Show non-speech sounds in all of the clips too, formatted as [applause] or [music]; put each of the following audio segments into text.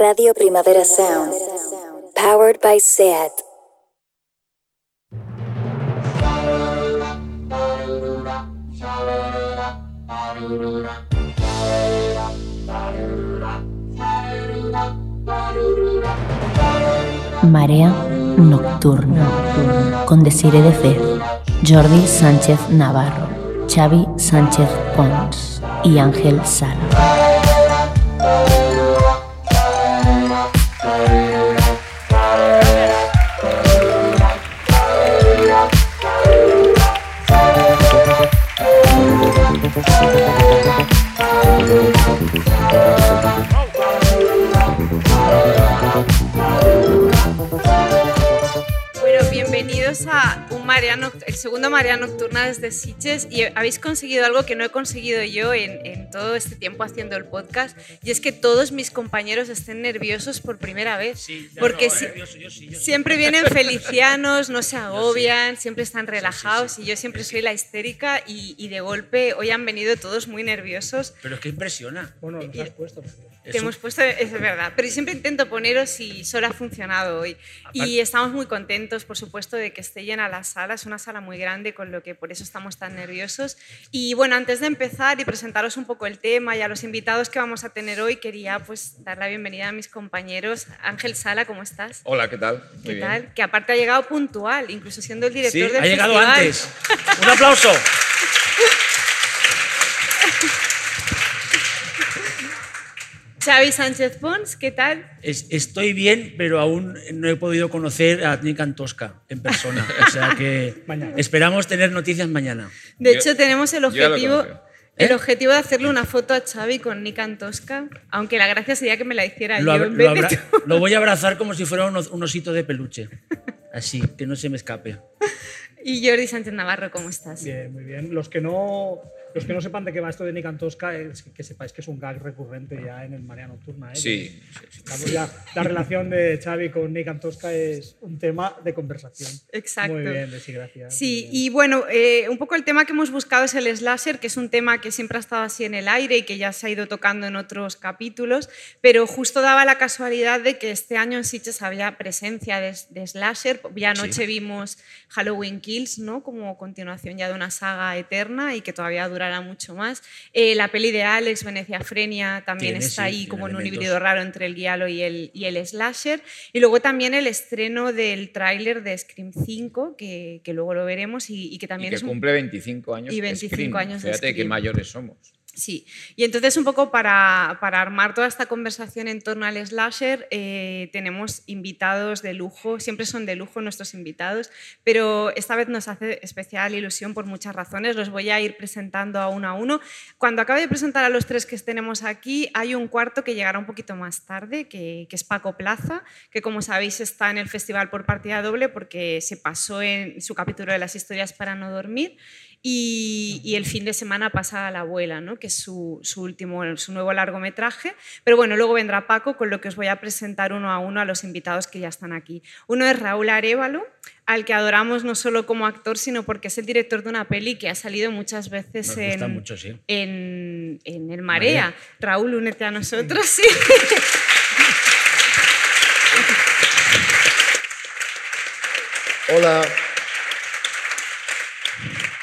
Radio Primavera Sound. Powered by SEAT. Marea Nocturna con Desire de Fe, Jordi Sánchez Navarro, Xavi Sánchez Pons y Ángel Sala. Marea el segundo Marea Nocturna desde Sitges y habéis conseguido algo que no he conseguido yo en, en todo este tiempo haciendo el podcast y es que todos mis compañeros estén nerviosos por primera vez. Sí, ya porque no, si- nervioso, yo sí, yo sí. siempre vienen felicianos, no se [laughs] agobian, siempre están relajados y yo siempre soy la histérica y, y de golpe hoy han venido todos muy nerviosos. Pero es que impresiona. Bueno, nos Y- has puesto. Te hemos puesto, es verdad, pero siempre intento poneros y solo ha funcionado hoy. Y Aparte- estamos muy contentos, por supuesto, de que esté llena la sala. Es una sala muy grande, con lo que por eso estamos tan nerviosos. Y bueno, antes de empezar y presentaros un poco el tema y a los invitados que vamos a tener hoy, quería pues dar la bienvenida a mis compañeros. Ángel Sala, ¿cómo estás? Hola, ¿qué tal? Muy ¿Qué bien. tal? Que aparte ha llegado puntual, incluso siendo el director Sí, del Ha llegado festival. antes. [laughs] Un aplauso. [laughs] Xavi Sánchez Pons, ¿qué tal? Es- estoy bien, pero aún no he podido conocer a Nick Antosca en persona. O sea que [laughs] esperamos tener noticias mañana. De Yo- hecho, tenemos el objetivo, conozco. el ¿Eh? objetivo de hacerle una foto a Xavi con Nick Antosca, aunque la gracia sería que me la hiciera Lo, yo lo vez de abra- tú. lo voy a abrazar como si fuera un, os- un osito de peluche. Así, que no se me escape. [laughs] Y Jordi Sánchez Navarro, ¿cómo estás? Bien, muy bien. Los que no, los que no sepan de qué va esto de Nick Tosca, es que, que sepáis que es un gag recurrente ya en el Marea Nocturna. ¿eh? Sí, sí, sí. Ya, la relación de Xavi con Nick Tosca es un tema de conversación. Exacto. Muy bien, Desi, gracias. Sí, bien. y bueno, eh, un poco el tema que hemos buscado es el slasher, que es un tema que siempre ha estado así en el aire y que ya se ha ido tocando en otros capítulos, pero justo daba la casualidad de que este año en Sitges había presencia de, de slasher. Ya anoche vimos Halloween Kills, ¿no? Como continuación ya de una saga eterna y que todavía durará mucho más. Eh, la peli de Alex, Venecia Frenia, también Tiene, está sí, ahí como en un elementos. híbrido raro entre el guialo y el, y el slasher. Y luego también el estreno del tráiler de Scream 5, que, que luego lo veremos y, y que Y también que es un- cumple 25 años. Y de 25 Scream. años de Fíjate qué Scream. mayores somos. Sí, y entonces un poco para, armar toda esta conversación en torno al slasher, eh, tenemos invitados de lujo, siempre son de lujo nuestros invitados, pero esta vez nos hace especial ilusión por muchas razones, los voy a ir presentando a uno a uno. Cuando acabe de presentar a los tres que tenemos aquí, hay un cuarto que llegará un poquito más tarde, que, que es Paco Plaza, que como sabéis está en el festival por partida doble porque se pasó en su capítulo de las historias para no dormir. Y, y el fin de semana pasa a la abuela, ¿no? que es su, su último, su nuevo largometraje. Pero bueno, luego vendrá Paco, con lo que os voy a presentar uno a uno a los invitados que ya están aquí. Uno es Raúl Arevalo, al que adoramos no solo como actor, sino porque es el director de una peli que ha salido muchas veces en, mucho, sí. en, en el Marea. Marea. Raúl, únete a nosotros. Sí. Hola.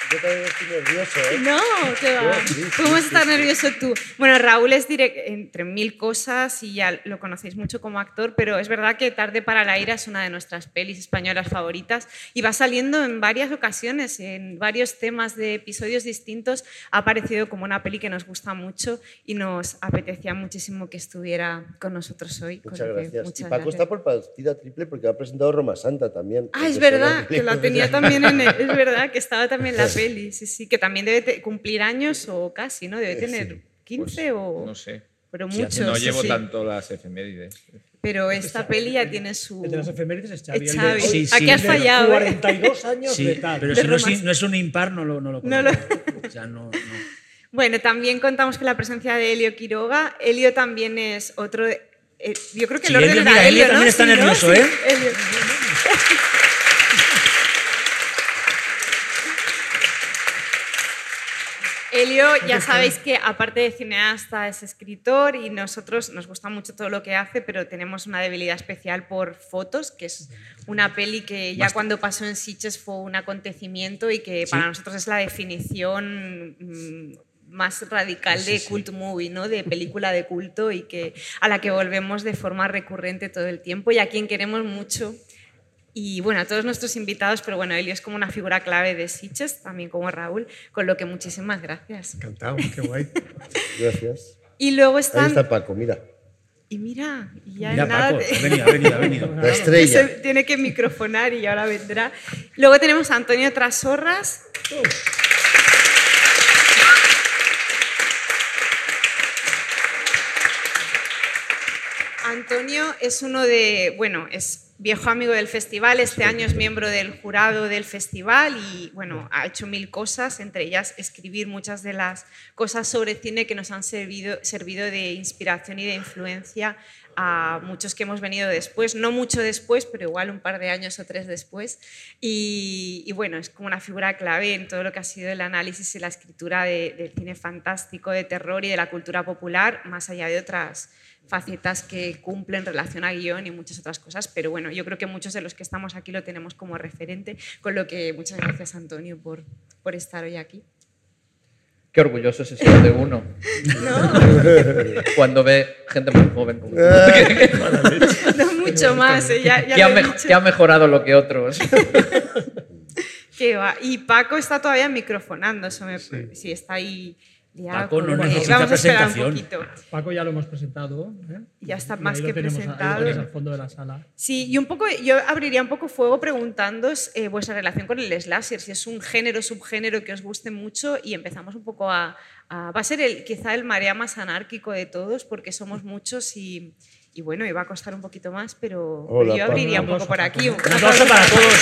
Yo también estoy nervioso, ¿eh? No, ¿qué va? Sí, sí, ¿Cómo vas a estar nervioso tú? Bueno, Raúl es direct- entre mil cosas y ya lo conocéis mucho como actor, pero es verdad que Tarde para la ira es una de nuestras pelis españolas favoritas y va saliendo en varias ocasiones, en varios temas de episodios distintos. Ha aparecido como una peli que nos gusta mucho y nos apetecía muchísimo que estuviera con nosotros hoy. Muchas que- gracias. muchas y Paco gracias. está por partida triple porque ha presentado Roma Santa también. Ah, es verdad, [laughs] que la tenía también en el- es verdad que estaba también la [laughs] peli, sí, sí, que también debe cumplir años o casi, ¿no? Debe Eh, tener sí. 15 o No sé. pero Sí, muchos. No sí, llevo sí. tanto las efemérides. Pero esta peli ya tiene su El de las efemérides es Xavi. Xavi. Sí, Aquí sí. has de fallado, ¿eh? 42 años Sí, de tal. pero De si no es, Romas- no es un impar, no lo, no lo [laughs] No lo-. O sea, no, no. Bueno, también contamos con la presencia de Elio Quiroga. Elio también es otro de- eh, yo creo que Sí, el orden Elio, era mira, Elio ¿no? también está Sí, ¿no? nervioso, Sí, ¿eh? Elio. [laughs] Elio, ya sabéis que aparte de cineasta es escritor y nosotros nos gusta mucho todo lo que hace, pero tenemos una debilidad especial por Fotos, que es una peli que ya cuando pasó en Sitges fue un acontecimiento y que para nosotros es la definición mm, más radical de cult movie, ¿no? de película de culto y que, a la que volvemos de forma recurrente todo el tiempo y a quien queremos mucho. Y bueno, a todos nuestros invitados, pero bueno, Elio es como una figura clave de Sitges, también como Raúl, con lo que muchísimas gracias. Encantado, qué guay. [laughs] Gracias. Y luego Ahí están... está Paco, mira. Y mira, y ya Mira, nada Paco, ha venido, ha venido, ha venido. [laughs] La estrella. se tiene que microfonar y ahora vendrá. Luego tenemos a Antonio Trasorras. Antonio es uno de, bueno, es viejo amigo del festival, este año es miembro del jurado del festival y, bueno, ha hecho mil cosas, entre ellas escribir muchas de las cosas sobre cine que nos han servido, servido de inspiración y de influencia a muchos que hemos venido después, no mucho después, pero igual un par de años o tres después. Y, y bueno, es como una figura clave en todo lo que ha sido el análisis y la escritura de- del cine fantástico, de terror y de la cultura popular, más allá de otras facetas que cumplen relación a guion y muchas otras cosas, pero bueno, yo creo que muchos de los que estamos aquí lo tenemos como referente, con lo que muchas gracias Antonio por, por estar hoy aquí. Qué orgulloso se siente uno [laughs] cuando ve gente muy joven como. [laughs] No mucho más, ¿eh? ya, ya que, ha me- que ha mejorado lo que otros. [laughs] Qué va. Y Paco está todavía microfonando, eso me, sí. está ahí liado. Paco no necesita Vamos a un presentación. Paco ya lo hemos presentado. ¿eh? Ya está Y más que presentado. tenéis al fondo de la sala. Sí, y un poco, yo abriría un poco fuego preguntándoos eh, vuestra relación con el slasher, si es un género, subgénero que os guste mucho y empezamos un poco a... a- va a ser el, quizá el marea más anárquico de todos porque somos muchos y, y bueno, va a costar un poquito más, pero, Hola, yo abriría un Paco. poco por aquí. Un aplauso para todos.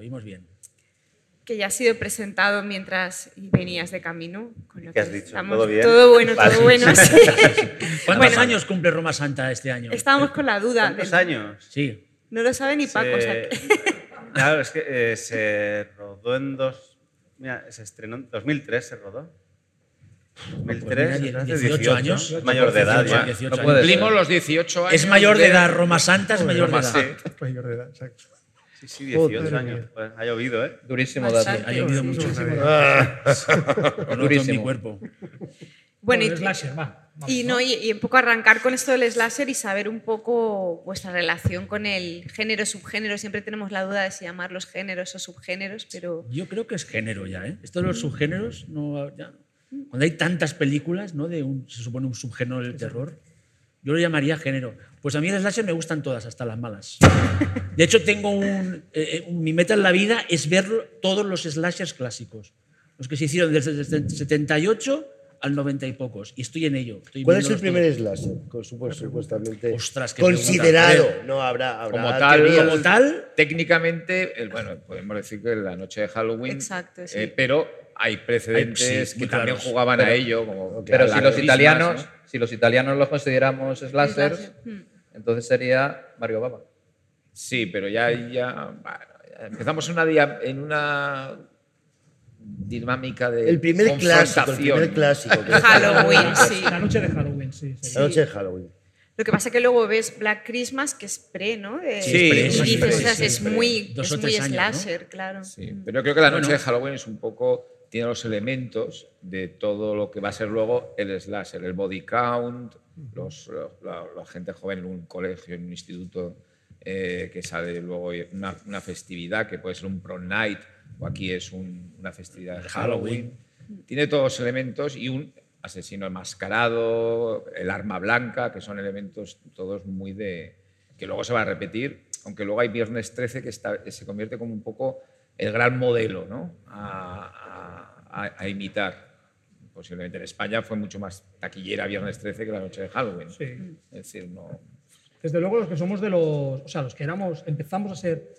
Oímos bien. que ya ha sido presentado mientras venías de camino. Con lo ¿Qué has que dicho? estamos- ¿Todo bien? Todo bueno, Vale. todo bueno. [laughs] sí. [laughs] ¿Cuántos Bueno. años cumple Roma Santa este año? Estábamos con la duda. ¿Cuántos del- años? Sí. No lo sabe ni Paco. o sea Se- que- [laughs] Claro, es que eh, se rodó en dos... Mira, se estrenó en 2003, se rodó. 2003, Pues mira, hace 18 años. Es mayor de edad ya. 18 No años. los 18 años. Es mayor de de- edad, Roma Santa es mayor de Roma edad. Santa. Mayor de edad, exacto. Sí, sí, 18 Joder, años. Pues, ha llovido, ¿eh? Durísimo dato. Ha llovido mucho. Ah, Lo noto en mi Durísimo. cuerpo. bueno, el y, slasher, va. vamos, y, no, y, y un poco arrancar con esto del slasher y saber un poco vuestra relación con el género, subgénero. Siempre tenemos la duda de si llamarlos géneros o subgéneros, pero Yo creo que es género ya, ¿eh? Esto de los subgéneros, no, ya- cuando hay tantas películas, ¿no? De un, se supone un subgénero del terror, yo lo llamaría género. Pues a mí el slasher me gustan todas, hasta las malas. [laughs] De hecho, tengo un, eh, eh, un- mi meta en la vida es ver todos los slashers clásicos, los que se hicieron desde el 78 al 90 y pocos, y estoy en ello. estoy ¿Cuál es el primer todos. slasher? Con supuesto, supuestamente. Ostras, qué Considerado. pregunta. No, habrá. habrá Como tal. Como tal, Técnicamente, el- bueno, podemos decir que la noche de Halloween. Exacto, sí. eh, pero hay precedentes Hay- sí, que también claros. jugaban Pero- a ello. Como Pero las si los italianos, ¿no? Si los italianos los consideramos slashers, Slasher, hmm. entonces sería Mario Baba. Sí, pero ya, ya, bueno, ya empezamos en una, dia- en una dinámica de El primer clásico, el primer clásico. que- [laughs] Halloween, sí. La noche de Halloween, sí. sí. La noche de Halloween. Lo que pasa es que luego ves Black Christmas, que es pre, ¿no? De- Sí, y es dices, pre, ostras, sí, es pre. muy, Dos es muy años, ¿no? slasher, claro. Sí, pero yo creo que la noche Bueno. de Halloween es un poco, tiene los elementos de todo lo que va a ser luego el slasher, el body count, los, lo- la, la gente joven en un colegio, en un instituto, eh, que sale luego una, una festividad que puede ser un prom night o aquí es un- una festividad de Halloween. Tiene todos los elementos y un asesino enmascarado, el arma blanca, que son elementos todos muy de... que luego se va a repetir, aunque luego hay Viernes 13 que, está, que se convierte como un poco el gran modelo ¿no? a, a- a- a imitar. Posiblemente en España fue mucho más taquillera Viernes 13 que la noche de Halloween. Sí. Es decir, no... Desde luego los que somos de los, o sea, los que éramos, empezamos a ser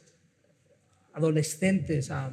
adolescentes a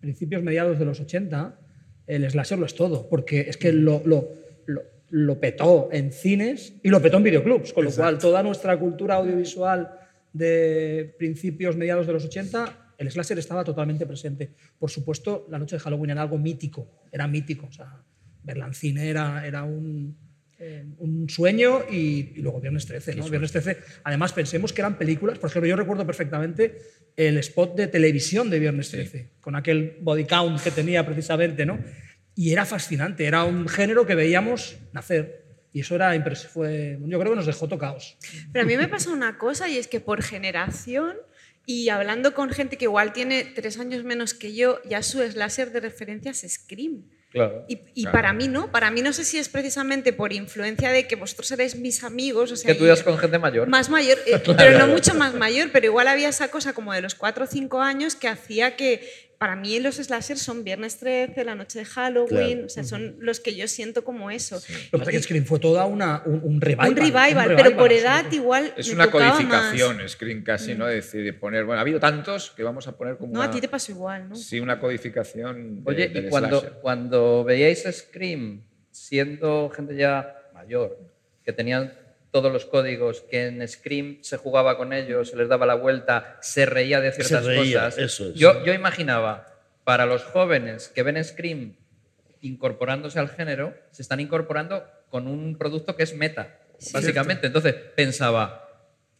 principios mediados de los 80, el slasher lo es todo, porque es que lo, lo, lo, lo petó en cines y lo petó en videoclubs, con lo cual toda nuestra cultura audiovisual de principios, mediados de los 80, el slasher estaba totalmente presente. Por supuesto, la noche de Halloween era algo mítico, era mítico. O sea, verla en cine era, era un, eh, un sueño y, y luego Viernes 13. ¿no? Viernes 13. Además, pensemos que eran películas. Por ejemplo, yo recuerdo perfectamente el spot de televisión de Viernes 13, con aquel body count que tenía precisamente, ¿no? Y era fascinante, era un género que veíamos nacer. Y eso era impres- fue, yo creo que nos dejó tocados. Pero a mí me pasa una cosa y es que por generación y hablando con gente que igual tiene tres años menos que yo, ya su slasher de referencia es Scream. Claro. Y, y Claro. para mí no, para mí no sé si es precisamente por influencia de que vosotros erais mis amigos, o sea, que tú ibas con gente mayor. más mayor, eh, [laughs] pero no mucho más mayor, pero igual había esa cosa como de los 4 o 5 años que hacía que para mí los slashers son Viernes 13, la noche de Halloween, Claro. o sea, son los que yo siento como eso. Lo que pasa es que Scream fue toda una, un, un revival. Un revival, un pero por edad igual Es me una tocaba codificación, más. Screen casi, ¿no? De decir, de poner, bueno, ha habido tantos que vamos a poner como No, una, a ti te pasó igual, ¿no? sí, una codificación de- Oye, del y cuando, slasher. cuando veíais Scream, siendo gente ya mayor, que tenían todos los códigos, que en Scream se jugaba con ellos, se les daba la vuelta, se reía de ciertas reía, cosas. eso es. Yo, yo imaginaba, para los jóvenes que ven Scream incorporándose al género, se están incorporando con un producto que es meta, básicamente. Entonces pensaba,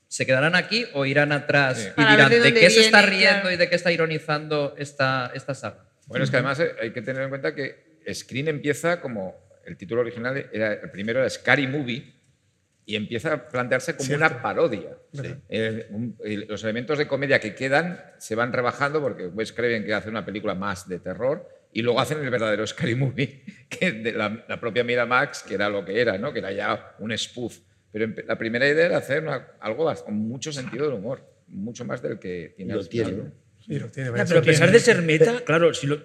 ¿se quedarán aquí o irán atrás Sí. y Para dirán de qué se está riendo claro. y de qué está ironizando esta, esta saga? Bueno, es que además eh, hay que tener en cuenta que Screen empieza como el título original era el primero era Scary Movie y empieza a plantearse como una parodia. Eh, un- los elementos de comedia que quedan se van rebajando porque Wes Craven quiere hacer una película más de terror y luego hacen el verdadero Scary Movie, [laughs] que de la, la propia Miramax, que era lo que era, ¿no? que era ya un spoof. Pero la primera idea era hacer una- algo con mucho sentido del humor, mucho más del que tiene Lo tiene. ¿no? Sí, lo tiene. Ya, pero a pesar de ser meta, claro, si lo-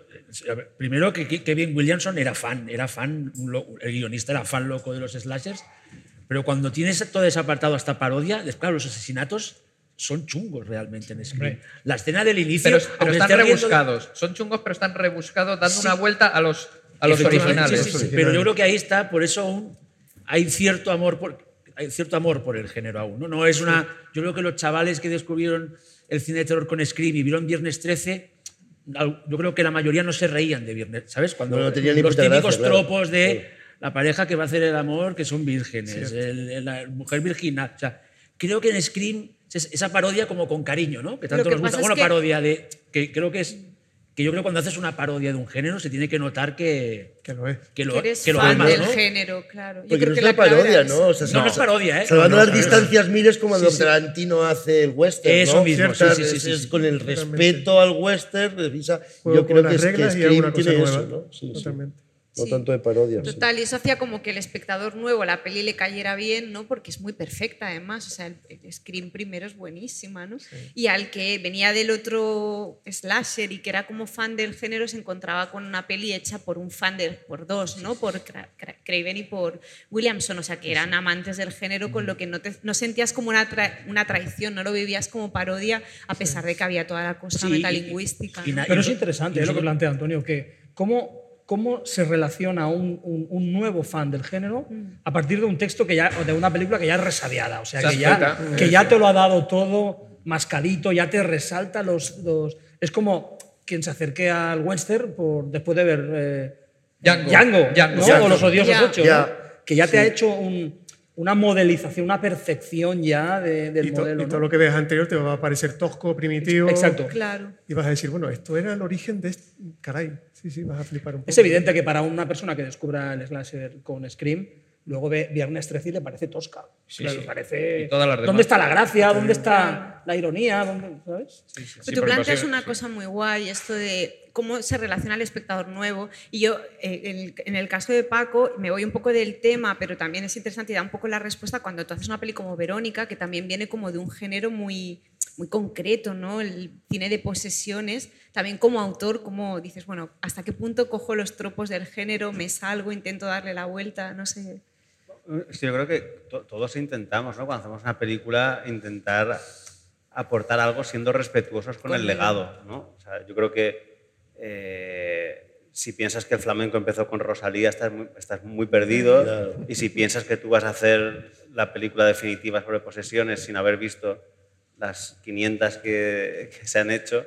primero que que Kevin Williamson era fan, era fan, el guionista era fan loco de los slashers, pero cuando tienes todo ese apartado hasta parodia, claro, los asesinatos son chungos realmente en Scream. La escena del inicio, Pero, pero están rebuscados. Son chungos, pero están rebuscados, dando Sí. una vuelta a los, a los originales. sí, sí, Pero yo creo que ahí está, por eso aún hay cierto amor por, hay cierto amor por el género aún. No, no es una. Yo creo que los chavales que descubrieron el cine de terror con Scream y vieron Viernes 13, al- yo creo que la mayoría no se reían de Viernes, ¿sabes? Cuando No, no los típicos gracia, claro. tropos de Claro. La pareja que va a hacer el amor, que son vírgenes, el- el- la mujer virginal. O sea, creo que en Scream es esa parodia como con cariño, ¿no? Que tanto que nos gusta. Bueno, que- parodia de. que creo que es. Que yo creo que cuando haces una parodia de un género se tiene que notar que, Que lo es. que lo, Que eres que lo fan amas, del ¿no? género, claro. Yo Porque creo no que es la parodia, ¿no? O sea, No, no es parodia, ¿eh? Salvando las distancias miles como Sí, cuando sí. Tarantino hace el western. Eso ¿no? mismo, sí, sí, sí, es- sí, sí. con el respeto al western, precisa, yo creo que, es, que Scream tiene eso, ¿no? Sí, sí. Totalmente. No Sí. tanto de parodia. sí. Total, y eso hacía como que el espectador nuevo, la peli le cayera bien, ¿no? Porque es muy perfecta, además. O sea, el, el Scream primero es buenísima, ¿no? Y al que venía del otro slasher y que era como fan del género, se encontraba con una peli hecha por un fan de, por dos, ¿no? Por Cra- Cra- Craven y por Williamson. O sea, que eran amantes del género, con lo que no, te, no sentías como una, tra- una traición, no lo vivías como parodia, a pesar de que había toda la cosa Sí, y- metalingüística. y ¿no? Pero es interesante y ¿eh? lo que plantea Antonio, que cómo, cómo se relaciona un, un- un nuevo fan del género a partir de un texto que ya, o de una película que ya es resabiada, o sea, Se que ya, que ya te lo ha dado todo mascadito, ya te resalta los... los- es como quien se acerque al western por, después de ver eh, Django. Django, Django. ¿no? Django. o Los Odiosos Ya. 8, Ya. ¿no? que ya te ha hecho un- una modelización, una perfección ya de- del Y, to- modelo. y todo ¿no? lo que veas anterior te va a parecer tosco, primitivo. Exacto. Claro. Y vas a decir, bueno, esto era el origen de este... Caray, sí, sí, vas a flipar un poco. Es evidente que para una persona que descubra el slasher con Scream, luego ve Viernes 13 y le parece tosca. Le sí. parece, Y todas las demás. ¿Dónde está la gracia? ¿Dónde está la ironía? ¿Dónde- ¿Sabes? Pero Sí, tú porque planteas sí, una sí. cosa muy guay, esto de cómo se relaciona el espectador nuevo. Y yo, eh, en, el, en el caso de Paco, me voy un poco del tema, pero también es interesante y da un poco la respuesta cuando tú haces una peli como Verónica, que también viene como de un género muy, muy concreto, ¿no? El cine de posesiones. También como autor, como dices, bueno, ¿hasta qué punto cojo los tropos del género, me salgo, intento darle la vuelta? No sé. Sí, yo creo que to- todos intentamos, ¿no? Cuando hacemos una película, intentar aportar algo siendo respetuosos con, Con el el- legado, ¿no? O sea, yo creo que eh, si piensas que el flamenco empezó con Rosalía, estás muy, estás muy perdido. Claro. Y si piensas que tú vas a hacer la película definitiva sobre posesiones sin haber visto las 500 que, que se han hecho,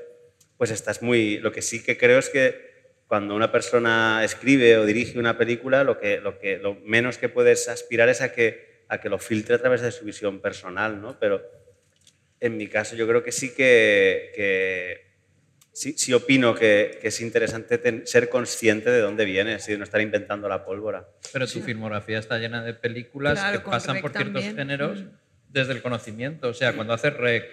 pues estás muy... Lo que sí que creo es que cuando una persona escribe o dirige una película, lo, que, lo, que, lo menos que puedes aspirar es a que, a que lo filtre a través de su visión personal, ¿no? Pero en mi caso yo creo que sí que, que sí, sí opino que, que es interesante ten- ser consciente de dónde vienes y de no estar inventando la pólvora. Pero tu filmografía está llena de películas Claro, que pasan por ciertos también. géneros Mm. desde el conocimiento. O sea, cuando hace Rec,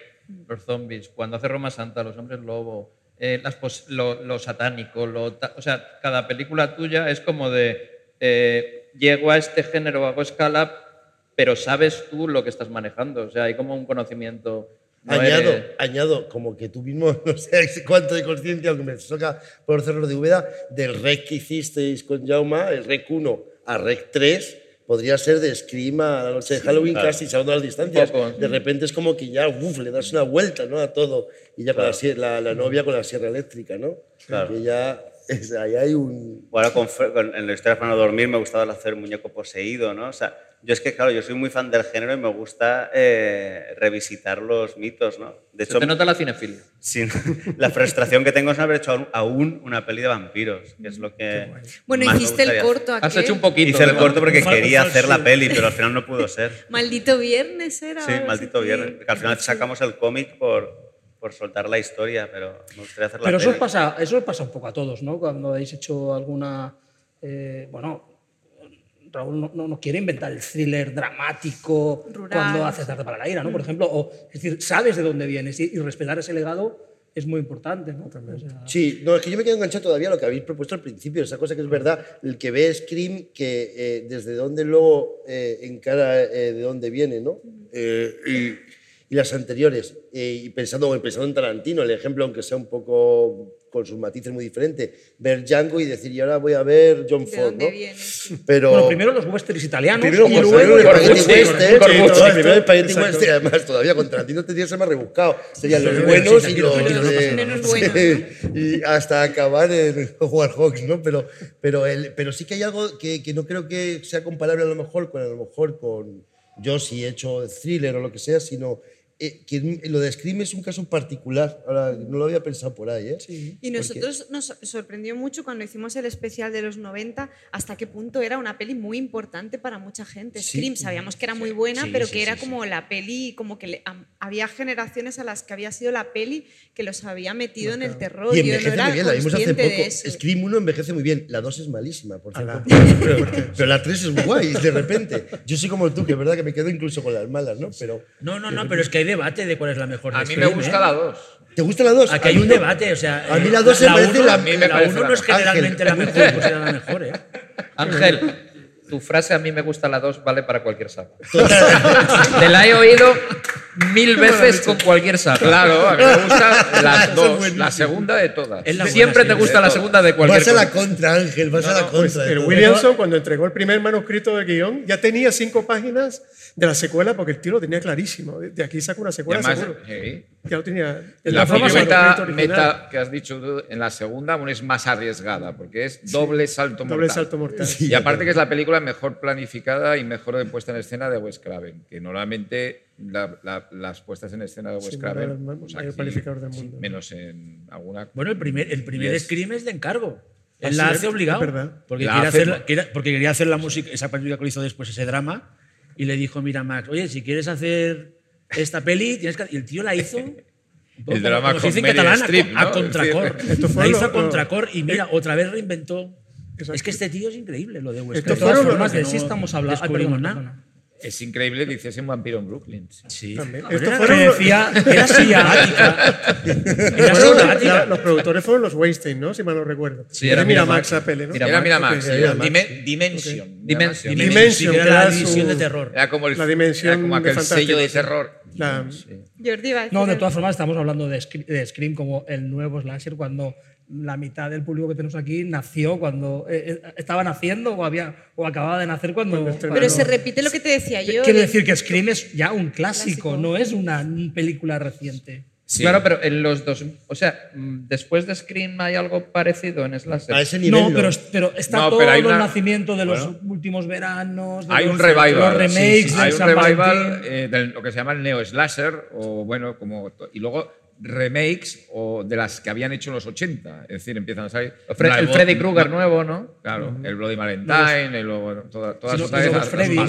los zombies, cuando hace Roma Santa, los hombres lobo, eh, las pos- lo, lo satánico, lo o sea, cada película tuya es como de eh, llego a este género, hago escala, pero sabes tú lo que estás manejando. O sea, hay como un conocimiento. no añado, eres- añado, como que tú mismo, [laughs] no sé cuánto de conciencia, aunque me toca por hacerlo de Úbeda, del rec que hicisteis con Jauma, el rec 1 a rec 3, podría ser de Scream a la noche de Halloween, claro. casi salvando las distancias. poco, De repente es como que ya, uf, le das una vuelta ¿no? a todo. Y ya con la, la, la novia con la sierra eléctrica, ¿no? Claro. Que ya, es- ahí hay un... Ahora con, con- en la historia para no dormir me gustaba hacer muñeco poseído, ¿no? O sea, yo es que, claro, yo soy muy fan del género y me gusta eh, revisitar los mitos, ¿no? De Se hecho, te nota la cinefilia. [laughs] sin, la frustración que tengo es no haber hecho aún- una peli de vampiros, que es lo que Bueno, más me hiciste el gustaría corto hacer. Has aquel. hecho un poquito. Hice el corto porque quería hacer la peli, pero al final no pudo ser. Maldito viernes era. Sí, maldito viernes. Que al final sacamos el cómic por, por soltar la historia, pero me gustaría hacer la Pero eso os, peli. pasa, eso os pasa un poco a todos, ¿no? Cuando habéis hecho alguna. eh, bueno, Raúl no, no- no quiere inventar el thriller dramático Rural, cuando hace tarde para la ira, ¿no? Por ejemplo, o, es decir, sabes de dónde vienes y, y respetar ese legado es muy importante, ¿no? O sea, Sí, no, es que yo me quedo enganchado todavía a lo que habéis propuesto al principio, esa cosa que es verdad, el que ve Scream, que eh, desde dónde luego eh, encara eh, de dónde viene, ¿no? Eh, y, y las anteriores, eh, y pensando, pensando en Tarantino, el ejemplo, aunque sea un poco con sus matices muy diferentes, ver Django y decir, y ahora voy a ver John ¿De Ford, dónde ¿no? viene? Pero, Bueno, primero los westerns italianos Primero, y luego el Spaghetti. Western, primero el Spaghetti. Western, además todavía con Tarantino tendría que ser más rebuscado. Serían los buenos y los... y hasta acabar en [laughs] Howard Hawks, ¿no? Pero, pero, el, pero sí que hay algo que, que no creo que sea comparable a lo mejor con, a lo mejor con yo si he hecho thriller o lo que sea, sino eh, que lo de Scream es un caso particular. Ahora, no lo había pensado por ahí, ¿eh? Y nosotros nos sorprendió mucho cuando hicimos el especial de los 90 hasta qué punto era una peli muy importante para mucha gente. Sí. Scream sabíamos que era muy buena, Sí, pero sí, que era sí, como la peli, como que le- am- había generaciones a las que había sido la peli que los había metido en el terror. Y Yo no envejece muy bien, la vimos hace poco. Scream 1 envejece muy bien, la 2 es malísima, por cierto. [laughs] Pero, pero la 3 es guay, de repente. Yo soy como tú, que es verdad que me quedo incluso con las malas, ¿no? Pero, No, no, no, pero es que hay debate de cuál es la mejor. A mí me gusta ¿eh? la 2. ¿te gusta la 2? Aquí hay un debate, o sea. A mí eh, la dos se parece uno- la- a mí me la parece uno la no es generalmente la Ángel. mejor, considerada la mejor, ¿eh? Ángel, tu frase a mí me gusta la 2 vale para cualquier saga. Te la he oído mil veces con cualquier saga. Claro, a mí me gusta [laughs] las dos. La segunda de todas. Es la Siempre sí, te gusta la segunda de cualquier Vas a la contra, Ángel, vas a la Pues contra. de el. Williamson, cuando entregó el primer manuscrito del guion, ya tenía cinco páginas de la secuela porque el tío lo tenía clarísimo. De aquí saca una secuela además, seguro. sí. Ya lo tenía. en La propia meta, meta que has dicho tú en la segunda aún es más arriesgada, porque es doble salto mortal. Doble salto mortal. Y aparte que es la película mejor planificada y mejor de puesta en escena de Wes Craven, que normalmente la- la- las puestas en escena de Wes Sí, Craven, el pues mayor aquí, planificador del sí, mundo. menos en alguna... Bueno, el primer, el primer Yes. Scream es de encargo. Él Ah, la sí, hace es obligado. verdad. Porque, La quería hace- hacer, la- quería- porque quería hacer la música, esa película que lo hizo después, ese drama. Y le dijo, mira, Max, oye, si quieres hacer esta peli, tienes que. Y el tío la hizo. El drama como con dice en catalán, a, co- a ¿no? contracor. Es decir, Esto fue La hizo lo- a contracor y mira, otra vez reinventó. Exacto. Es que este tío es increíble, lo de West Esto De todas fueron formas, de sí estamos hablando. Ay, descubrimos perdona. Es increíble que hiciese un vampiro en Brooklyn. Sí. También. Esto era, fueron decía, era simpática. [laughs] Era Fueron- simpática. la- los productores fueron los Weinstein, ¿no? Si mal no recuerdo. Sí, Era era Miramax Miramax. la peli, ¿no? Miramax. Era Miramax, ok, sí, Miramax. Dime- Dimension. Dimension. Dimension, sí, que era la era división su- de terror. Era como, el, La dimensión era como de aquel fantástico, sello de sí. terror. La- Jordi iba a decir No, de todas formas, estamos hablando de, Scre- de Scream como el nuevo slasher cuando la mitad del público que tenemos aquí nació cuando eh, eh, estaba naciendo o, había, o acababa de nacer cuando. Pero cuando- se repite lo que te decía yo. Quiero de- decir que Scream es ya un clásico, Clásico. no es una película reciente. Sí. Claro, pero en los dos. O sea, mm, después de Scream hay algo parecido en Slasher. A ese nivel. No, pero, pero está No, todo pero hay el una- nacimiento de los Bueno. últimos veranos. de Hay los- un revival. Los remakes sí, sí. del Hay un San revival eh, de lo que se llama el neo slasher o bueno, como y luego remakes o de las que habían hecho en los 80, es decir, empiezan a salir El Fre- el nuevo- Freddy Krueger nuevo, ¿no? Claro, el Bloody Valentine, el, bueno, toda- todas Sí, vez, los Freddy, los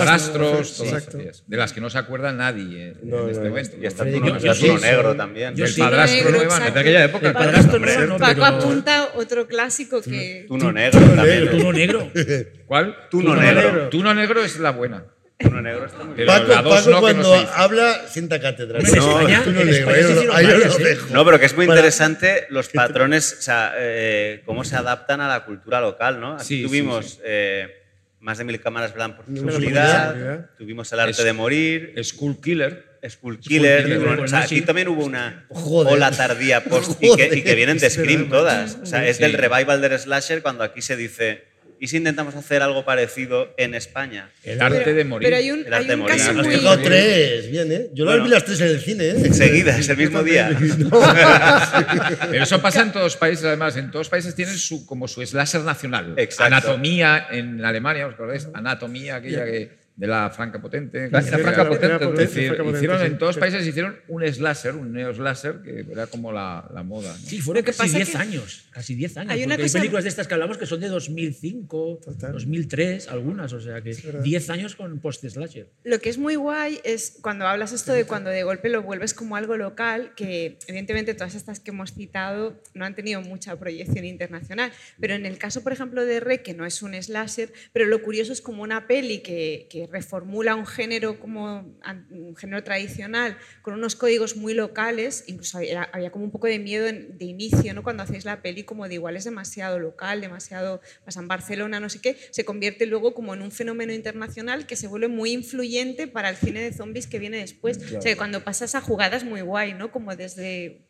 sí, todas aquellas, de las que no se acuerda nadie en, No, en no, este no. momento. Y Por el no Tuno negro también. El padrastro Negro, nueva, exacto. de aquella época. El padrastro no, Paco apunta otro clásico que... Tuno negro también. Tuno negro. ¿Cuál? Tuno negro. Tuno negro es la buena. Tuno negro está muy bien. Paco, la dos Paco no, que cuando no habla, sienta cátedra. En No, España- tú no en le- España ahí se lo- hicieron ahí lo varias, ¿eh? dejo. No, pero que es muy Para- interesante los patrones, o sea, eh, cómo se adaptan a la cultura local, ¿no? Aquí Sí, tuvimos sí. eh, más de mil cámaras velan por seguridad, tuvimos el arte Es- de morir, School Killer. Skull Killer, o sea, aquí también hubo una Joder. ola tardía post y que, y que vienen de Scream todas. O sea, es Sí. del revival del slasher cuando aquí se dice, ¿y si intentamos hacer algo parecido en España? El arte Pero- de morir. Pero hay un, El hay arte de morir. caso muy... tres, bien, ¿eh? Yo las Bueno. vi las tres en el cine, ¿eh? Enseguida, es el mismo día. [laughs] [laughs] Pero eso pasa en todos los países, además. En todos los países tienen su, como su slasher nacional. Exacto. Anatomía en Alemania, ¿os acordáis? Anatomía, aquella que, de la Franca Potente. La- Franca Potente, decir, Franca Potente, hicieron, sí. en todos los países hicieron un slasher, un neo slasher, que era como la, la moda. ¿no? Sí, fueron casi pasa 10 que- años. Casi 10 años. Hay una cosa- hay películas de estas que hablamos que son de 2005, Total. 2003, algunas. O sea que 10 años con post-slasher. Lo que es muy guay es cuando hablas esto de cuando de golpe lo vuelves como algo local, que evidentemente todas estas que hemos citado no han tenido mucha proyección internacional, pero en el caso, por ejemplo, de Rec, que no es un slasher, pero lo curioso es como una peli que, que reformula un género como un género tradicional con unos códigos muy locales, incluso había, había como un poco de miedo de inicio, ¿no? Cuando hacéis la peli como de igual es demasiado local, demasiado pasa en Barcelona, no sé qué, se convierte luego como en un fenómeno internacional que se vuelve muy influyente para el cine de zombies que viene después. O sea, que cuando pasa esa jugada es muy guay, ¿no? Como desde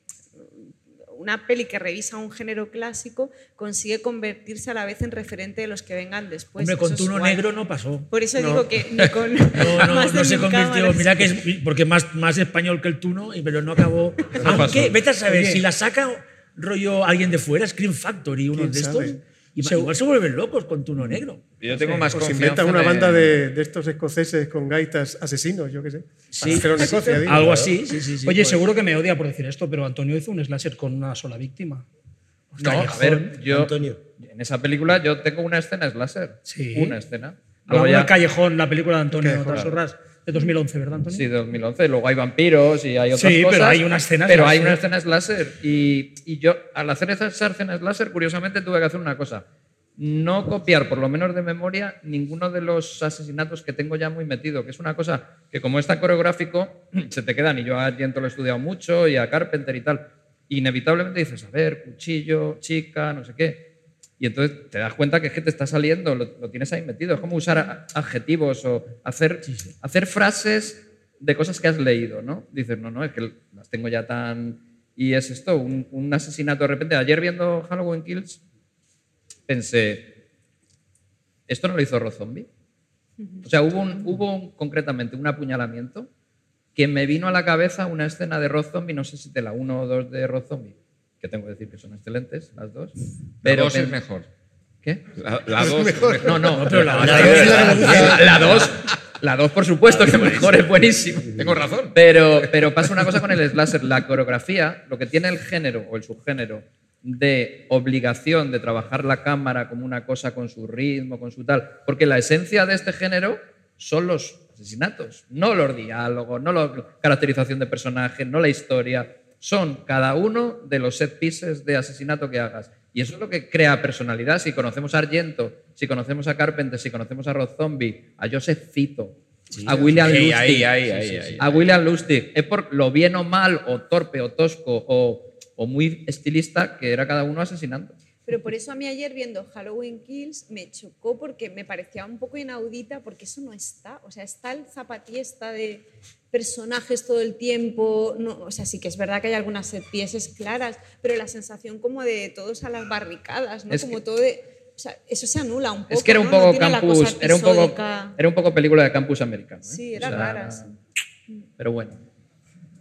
una peli que revisa un género clásico consigue convertirse a la vez en referente de los que vengan después. Hombre, con Tuno. Negro no pasó. Por eso digo que ni con [laughs] [laughs] No, no, más no se convirtió. cámaras. Mira que es, porque más, más español que el Tuno, y- pero no acabó. Aunque, vete a saber, Oye. si la saca rollo alguien de fuera, Scream Factory, uno ¿Quién de estos, sabe? Y- igual se vuelven locos con Tuno Negro. Yo tengo más se confianza. inventan una banda de, de estos escoceses con gaitas asesinos, yo qué sé. Sí. Escocia, digo. Algo así, sí, sí, sí. Oye, pues. seguro que me odia por decir esto, pero Antonio hizo un slasher con una sola víctima. No, a ver, yo. Antonio. En esa película yo tengo una escena slasher. Sí. Una escena. Luego ya- el Callejón, la película de Antonio. Otras Horras, de 2011, ¿verdad, Antonio? Sí, de 2011. Luego hay vampiros y hay otras Sí, cosas. pero hay una escena Pero hay slasher. una escena slasher. Y, y yo, al hacer esa escena slasher, curiosamente tuve que hacer una cosa. No copiar, por lo menos de memoria, ninguno de los asesinatos que tengo ya muy metido, que es una cosa que como es tan coreográfico, [clears throat] se te quedan. Y yo a Argento lo he estudiado mucho y a Carpenter y tal. Inevitablemente dices, a ver, cuchillo, chica, no sé qué. Y entonces te das cuenta que es que te está saliendo, lo, lo tienes ahí metido. Es como usar adjetivos o hacer, hacer frases de cosas que has leído, ¿no? Dices, no, no, es que las tengo ya tan... Y es esto, un, un asesinato de repente. Ayer viendo Halloween Kills pensé, ¿esto no lo hizo Rob Zombie? O sea, hubo, un, hubo un- concretamente un apuñalamiento que me vino a la cabeza una escena de Rob Zombie, no sé si de la 1 o 2 de Rob Zombie, que tengo que decir que son excelentes las dos. La Pero dos es mejor. ¿Qué? La, la dos es mejor. No, no, pero la- La dos es la que me gusta. la 2, la 2 por supuesto que mejor es buenísimo. Tengo razón. Pero, pero pasa una cosa con el slasher, la coreografía, lo que tiene el género o el subgénero de obligación de trabajar la cámara como una cosa con su ritmo, con su tal, porque la esencia de este género son los asesinatos, no los diálogos, no la caracterización de personajes, no la historia, son cada uno de los set pieces de asesinato que hagas. Y eso es lo que crea personalidad. Si conocemos a Argento, si conocemos a Carpenter, si conocemos a Rob Zombie, a Joseph Cito, a William Ahí, Lustig, ahí, ahí, ahí, ahí. a William Lustig, es por lo bien o mal, o torpe, o tosco, o, o muy estilista que era cada uno asesinando. Pero por eso a mí ayer viendo Halloween Kills me chocó porque me parecía un poco inaudita porque eso no está. O sea, está el zapatiesta de personajes todo el tiempo. No, o sea, sí que es verdad que hay algunas set pieces claras, pero la sensación como de todos a las barricadas, ¿no? Es como que- todo de... O sea, eso se anula un poco. es que era un ¿no? No poco campus, era un poco, era un poco película de campus americano. ¿eh? Sí, era O sea. Pero bueno.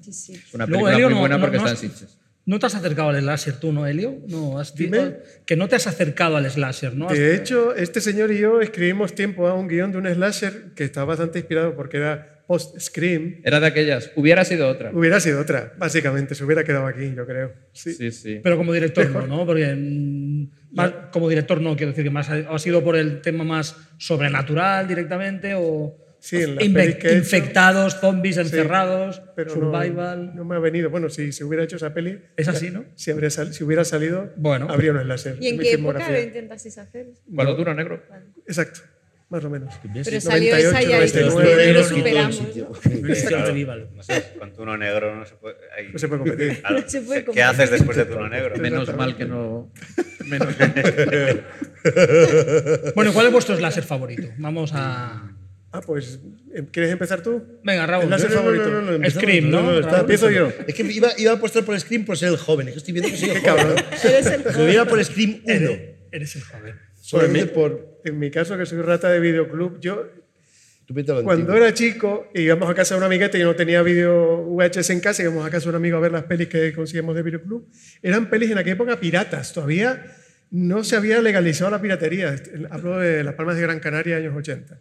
Sí, sí. Es una película muy no- buena no- porque no está en Sitges. ¿No te has acercado al slasher tú, no, Helio? No, has Dime. dicho que no te has acercado al slasher, ¿no? De hecho, este señor y yo escribimos tiempo a un guion de un slasher que estaba bastante inspirado porque era post-Scream. Era de aquellas. Hubiera sido otra. Hubiera sido otra, básicamente. Se hubiera quedado aquí, yo creo. Sí. Sí, sí. Pero como director no, ¿no? Porque mm, más- como director no, quiero decir que más ha, ha sido por el tema más sobrenatural directamente o Sí, en las inve- pelis que he hecho. infectados, zombies Sí, encerrados, pero survival. No, me ha venido. Bueno, si se hubiera hecho esa peli. Es así, ¿no? Si, habría sal- si hubiera salido, Bueno. habría un slasher. ¿Y en qué época intentasteis hacer? Cuando duro negro. Exacto, más o menos. Pero salió esa y ahí 99, lo superamos. No sé, con Tuno Negro no se puede. ahí- No se puede competir. Claro. No se puede ¿Qué competir. haces después de Tuno Negro? Menos mal que no. Menos [laughs] Bueno, ¿cuál es vuestro slasher favorito? Vamos a... Ah, pues, eh, ¿quieres empezar tú? Venga, Raúl. El láser favorito. empezamos. Scream, ¿no? está-. Empiezo yo. Es que iba, iba a apostar por Scream por ser el joven. Es que estoy viendo que soy el Qué cabrón. joven. Eres el Me iba por Scream 1. Eres, eres el joven. Solamente Pues, por. En mi caso, que soy rata de videoclub, yo Cuando era chico, íbamos a casa de un amiguete y no tenía vídeo VHS en casa, íbamos a casa de un amigo a ver las pelis que conseguíamos de videoclub. Eran pelis en aquella época piratas, todavía no se había legalizado la piratería. Hablo de Las Palmas de Gran Canaria, años 80.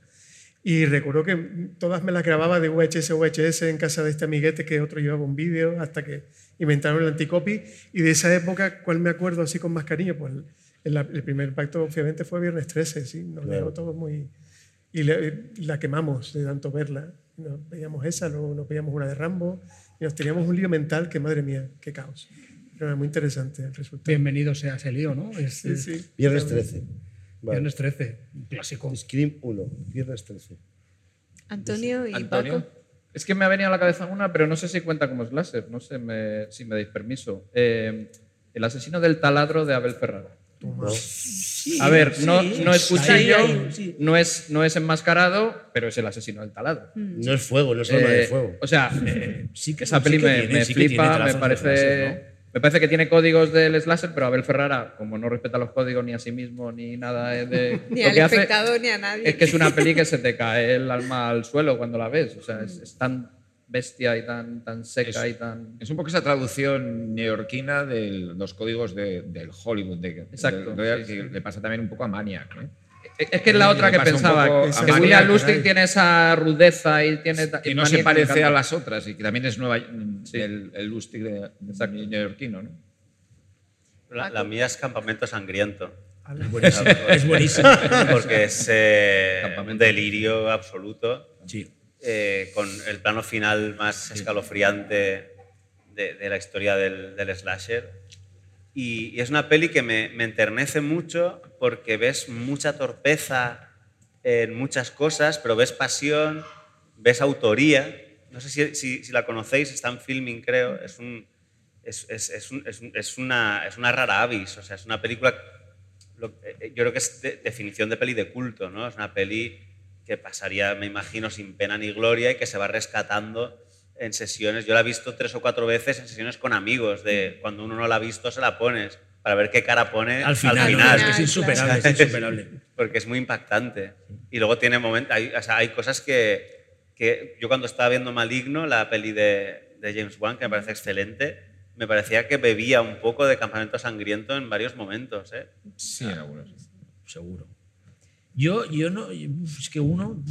Y recuerdo que todas me las grababa de VHS a VHS en casa de este amiguete que otro llevaba un vídeo hasta que inventaron el anticopy. Y de esa época, ¿cuál me acuerdo así con más cariño? Pues el, el primer impacto obviamente fue Viernes 13, sí, nos Claro. dejó todos muy... Y le- la quemamos de tanto verla. Nos veíamos esa, luego nos veíamos una de Rambo y nos teníamos un lío mental que, madre mía, qué caos. Pero era muy interesante el resultado. Bienvenido sea ese lío, ¿no? Es, Sí, sí. Viernes 13. Vale. Viernes 13, un clásico. Scream 1. Viernes 13. Antonio y Antonio. Paco. Es que me ha venido a la cabeza una, pero no sé si cuenta como slasher. No sé me- si me dais permiso. Eh, el asesino del taladro de Abel Ferrara. A ver, no, no es cuchillo, no, es, no es enmascarado, pero es el asesino del taladro. No es fuego, no es arma de Eh, fuego. O sea, eh, Sí que- esa sí peli que me, tiene- me sí que tiene flipa, me parece, slasher, me parece que tiene códigos del slasher, pero Abel Ferrara, como no respeta los códigos ni a sí mismo ni nada eh, [laughs] de Ni al espectador ni a nadie. es que es una peli que [laughs] se te cae el alma al suelo cuando la ves. O sea, es, es tan bestia y tan, tan seca y tan. Es un poco esa traducción neoyorquina de los códigos de- del Hollywood. De, Exacto, de- sí, que sí. le pasa también un poco a Maniac. ¿eh? Es que es la otra que pensaba, que William ¿no? Lustig tiene esa rudeza y tiene. no se parece a las otras y que también es nueva, el, el Lustig de, de neoyorquino. ¿no? La, la mía es Campamento Sangriento. Es buenísimo. Es buenísimo. [laughs] Porque es eh, un delirio absoluto. Sí. Eh, con el plano final más escalofriante de, de la historia del, del slasher. Y, y es una peli que me, me enternece mucho porque ves mucha torpeza en muchas cosas, pero ves pasión, ves autoría. No sé si, si- si la conocéis, está en filming, creo. Es, un, es, es- es un- es un- es una, es una rara avis. O sea, es una película eh, yo creo que es de- definición de peli de culto, ¿no? Es una peli que pasaría, me imagino, sin pena ni gloria y que se va rescatando en sesiones. Yo la he visto tres o cuatro veces en sesiones con amigos, de cuando uno no la ha visto se la pones para ver qué cara pone Al final, es que es insuperable, es insuperable. [laughs] Porque es muy impactante. Y luego tiene momentos, hay, o sea, hay cosas que, que yo cuando estaba viendo Maligno, la peli de, de James Wan, que me parece excelente, me parecía que bebía un poco de Campamento Sangriento en varios momentos. ¿eh? Sí, en algunos. Seguro. Yo, yo no. Es que uno.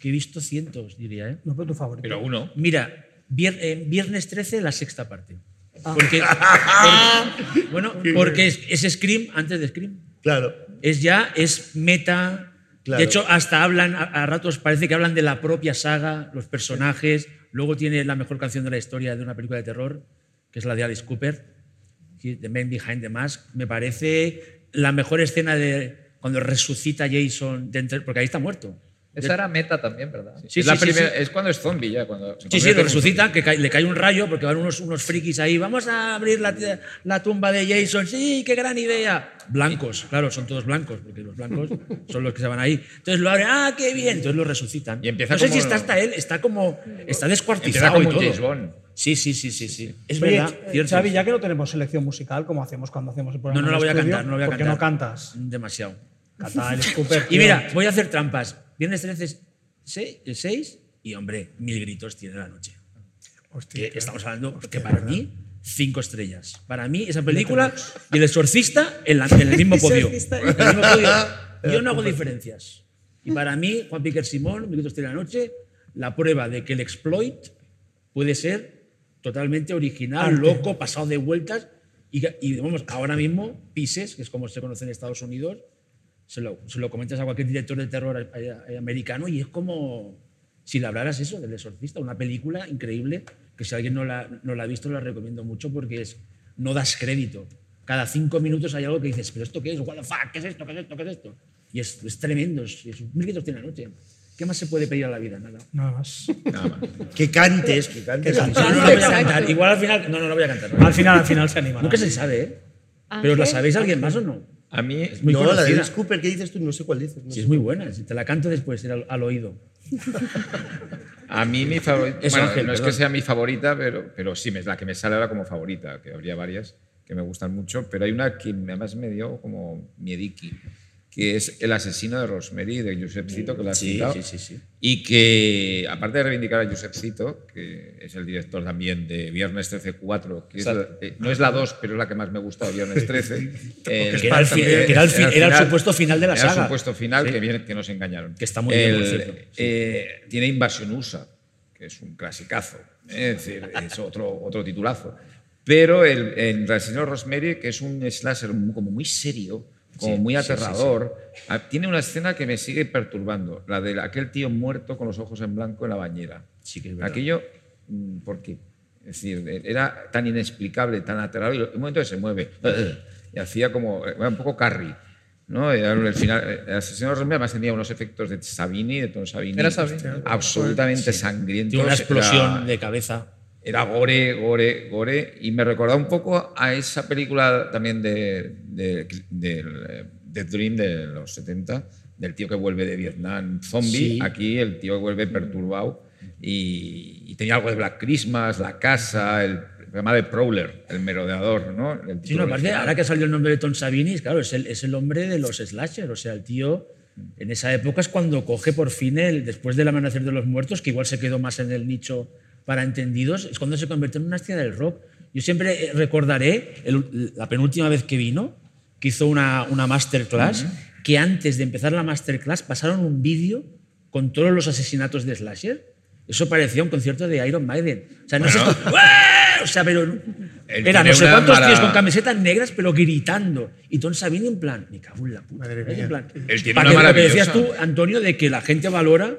que he visto cientos, diría, ¿eh? No, pero tu favorito. Pero uno. Mira, vier- eh, viernes 13, la sexta parte. Ah. Porque, [laughs] porque- bueno, porque es, es Scream antes de Scream. Claro. Es ya, es meta. Claro. De hecho, hasta hablan, a, a ratos parece que hablan de la propia saga, los personajes. Luego tiene la mejor canción de la historia de una película de terror, que es la de Alice Cooper, The Man Behind the Mask. Me parece la mejor escena de cuando resucita Jason, de entre- porque ahí está muerto. Esa era meta también, ¿verdad? Sí, es, la sí, sí, primera- sí. es cuando es zombie ya. Cuando Sí, sí, lo resucita, que cae- le cae un rayo porque van unos, unos frikis ahí. Vamos a abrir la, la tumba de Jason. Sí, qué gran idea. Blancos, claro, son todos blancos, porque los blancos [laughs] son los que se van ahí. Entonces lo abren, ah, qué bien. Entonces lo resucitan. Y empieza no sé como- si está hasta él, está como. Está descuartizado como y todo. James Bond. Sí, sí, sí, sí, sí. Es Oye, verdad. eh, cierto. Xavi, ya que no tenemos selección musical, como hacemos cuando hacemos el No, programa no la en voy a estudio, cantar, no la voy a ¿por qué cantar. no cantas? Demasiado. Cooper. Y mira, voy a hacer trampas. Viernes 13, 6 y hombre, mil gritos tiene la noche. Hostia, que estamos hablando que para mí, cinco estrellas. Para mí, esa película y El Exorcista en, la- en el mismo [laughs] podio. El mismo podio. [laughs] Yo no hago diferencias. Y para mí, Juan Piquer Simón, Minutos de la Noche, la prueba de que el exploit puede ser totalmente original, loco, pasado de vueltas. Y, y vamos, ahora mismo, Pises, que es como se conoce en Estados Unidos, se lo, se lo comentas a cualquier director de terror eh, eh, americano y es como si le hablaras eso del exorcista, una película increíble que si alguien no la, no la ha visto la recomiendo mucho porque es no das crédito. Cada cinco minutos hay algo que dices, pero ¿esto qué es? What the fuck? ¿Qué es esto? ¿Qué es esto? ¿Qué es esto? Y es, es tremendo, es, es un grito tiene la noche. ¿Qué más se puede pedir a la vida? Nada. Nada más. Que cantes, que cantes. No, no, no voy a cantar. Igual al final, no, no, no voy a cantar. Al final, al final se anima. Nunca se sabe, ¿eh? ¿Pero la sabéis alguien más o no? A mí, Es muy no, la de conocida. Alice Cooper, ¿qué dices tú? No sé cuál dices. no Sí, sé. es muy buena. Si te la canto después al, al oído. a mí mi favorita, Es bueno, Ángel, no es que perdón. sea mi favorita, pero, pero sí, me- la que me sale ahora como favorita, que habría varias que me gustan mucho, pero hay una que además me dio como miediki, que es El asesino de Rosemary, de Josep Cito, que la has Sí, citado, sí, sí, sí. y que, aparte de reivindicar a Josep Cito, que es el director también de Viernes 13-4, que es la- Exacto. eh, no es la 2, pero es la que más me gusta de Viernes 13. [laughs] el- Que era el fi- que era el fi- era el supuesto final de la era saga. el supuesto final que, viene, que nos engañaron. Que está muy bien, eh, tiene Invasión USA, que es un clasicazo. Es decir, es otro, otro titulazo. Pero el, El asesino de Rosemary, que es un slasher como muy serio, como Sí, muy sí, sí, aterrador, ah, tiene una escena que me sigue perturbando, la de aquel tío muerto con los ojos en blanco en la bañera. Sí que es verdad. Aquello, mm, ¿por qué? Es decir, era tan inexplicable, tan aterrador, un momento que se mueve, y hacía como, era un poco Carrie. ¿no? Era el final, eh, el asesino Rosemary además tenía unos efectos de Savini, de Tom Savini, Era Savini. absolutamente sangrientos. Tiene una explosión de cabeza. Era gore, gore, gore. Y me recordaba un poco a esa película también de, de, The Dream de los 70, del tío que vuelve de Vietnam zombie. Sí. Aquí el tío que vuelve perturbado. Y, y tenía algo de Black Christmas, La Casa, el programa de Prowler, el merodeador, ¿no? El Sí, no, aparte, ahora que salió el nombre de Tom Savini, claro, es el, es el hombre de los slasher. O sea, el tío, en esa época es cuando coge por fin, el, después del amanecer de los muertos, que igual se quedó más en el nicho para entendidos, es cuando se convirtió en una estrella del rock. Yo siempre eh, recordaré el- la penúltima vez que vino, que hizo una, una masterclass, que antes de empezar la masterclass pasaron un vídeo con todos los asesinatos de slasher. Eso parecía un concierto de Iron Maiden. O sea, no sé esto- ¡Uah! O sea, pero era no sé cuántos mala- tíos con camisetas negras, pero gritando. Y Tom Savini en plan, me cago en la puta. Madre mía. En plan, Él tiene para una que lo que decías tú, Antonio, de que la gente valora,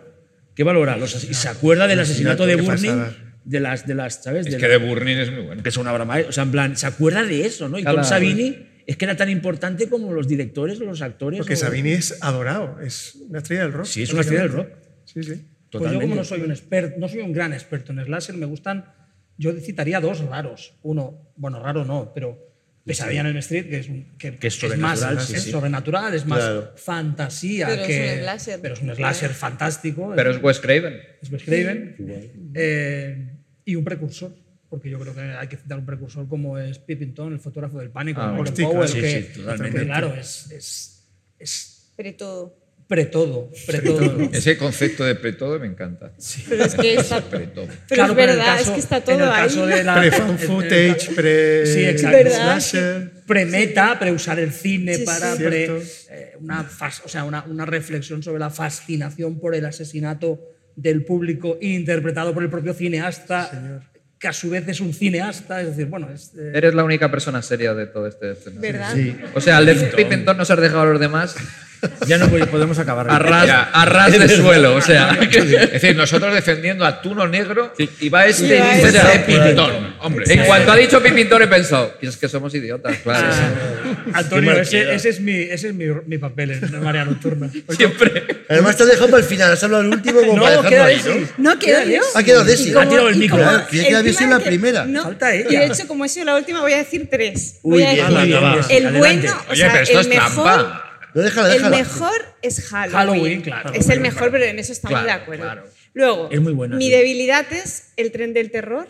¿qué valora? Los, y se acuerda del asesinato de Burning, de las, de las, ¿sabes? Es De que la- de Burning es muy bueno. que es una broma. ¿eh? O sea, en plan, se acuerda de eso, ¿no? Y Claro. Tom Savini es que era tan importante como los directores o los actores. Porque o- Sabini es adorado, es una estrella del rock. Sí, es una estrella del rock. Sí, sí. Pues yo Totalmente. como no soy un experto, no soy un gran experto en slasher, me gustan, yo citaría dos raros. Uno, bueno, raro no, pero Pesadilla en el Street, que es, que, Que es más sí, es sí. sobrenatural, es más Claro. fantasía Pero es que... un slasher. Pero es un slasher fantástico. Pero es Wes Craven. es Wes Craven. Eh, y un precursor, porque yo creo que hay que citar un precursor como es Pippington, el fotógrafo del pánico, Ah, Powell, sí, que, sí, totalmente. que, claro, es, es, es Pero todo. Pre-todo, pre-todo. Ese concepto de pre-todo me encanta. Pero es que está. Pre-todo. Pero Claro, es verdad, caso- es que está en todo ahí. caso de la- Pre-fan en- en- footage, pre. Sí, exacto. ¿Verdad? Slasher. Pre-meta, pre-usar el cine Sí, para. sí. pre- eh, una, fas- o sea, una, una reflexión sobre la fascinación por el asesinato del público interpretado por el propio cineasta, que a su vez es un cineasta. Es decir, bueno, es. eh, Eres la única persona seria de todo este escenario. ¿Verdad? O sea, al de Pippington nos has dejado a los demás Ya no pod- podemos acabar. a ras, Ya. a ras de suelo. O sea, [laughs] Es decir, nosotros defendiendo a Tuno Negro y va este Y dice este. Hombre, en cuanto ha dicho Pippington he pensado, es que somos idiotas, claro. Antonio, Qué ese, ese es, mi, ese es mi, mi papel en Marea Nocturna. Siempre. Además te has dejado para el final, has hablado el último como No, para dejarlo queda ahí. ¿no? No, quedo yo. Ha quedado Desi. Ha tirado el micro. como Claro, tiene que haber encima sido la que- primera. No, Falta ella. Y de hecho, como he sido la última, voy a decir tres. Uy, voy a bien, decir bien, bien. el bueno, o Oye, sea, pero esto el es mejor. Trampa. No, déjala, El mejor es Halloween. Halloween, claro. Es el mejor, pero en eso estamos Claro, de acuerdo. claro. Luego, Es muy buena, mi sí. debilidad es el tren del terror,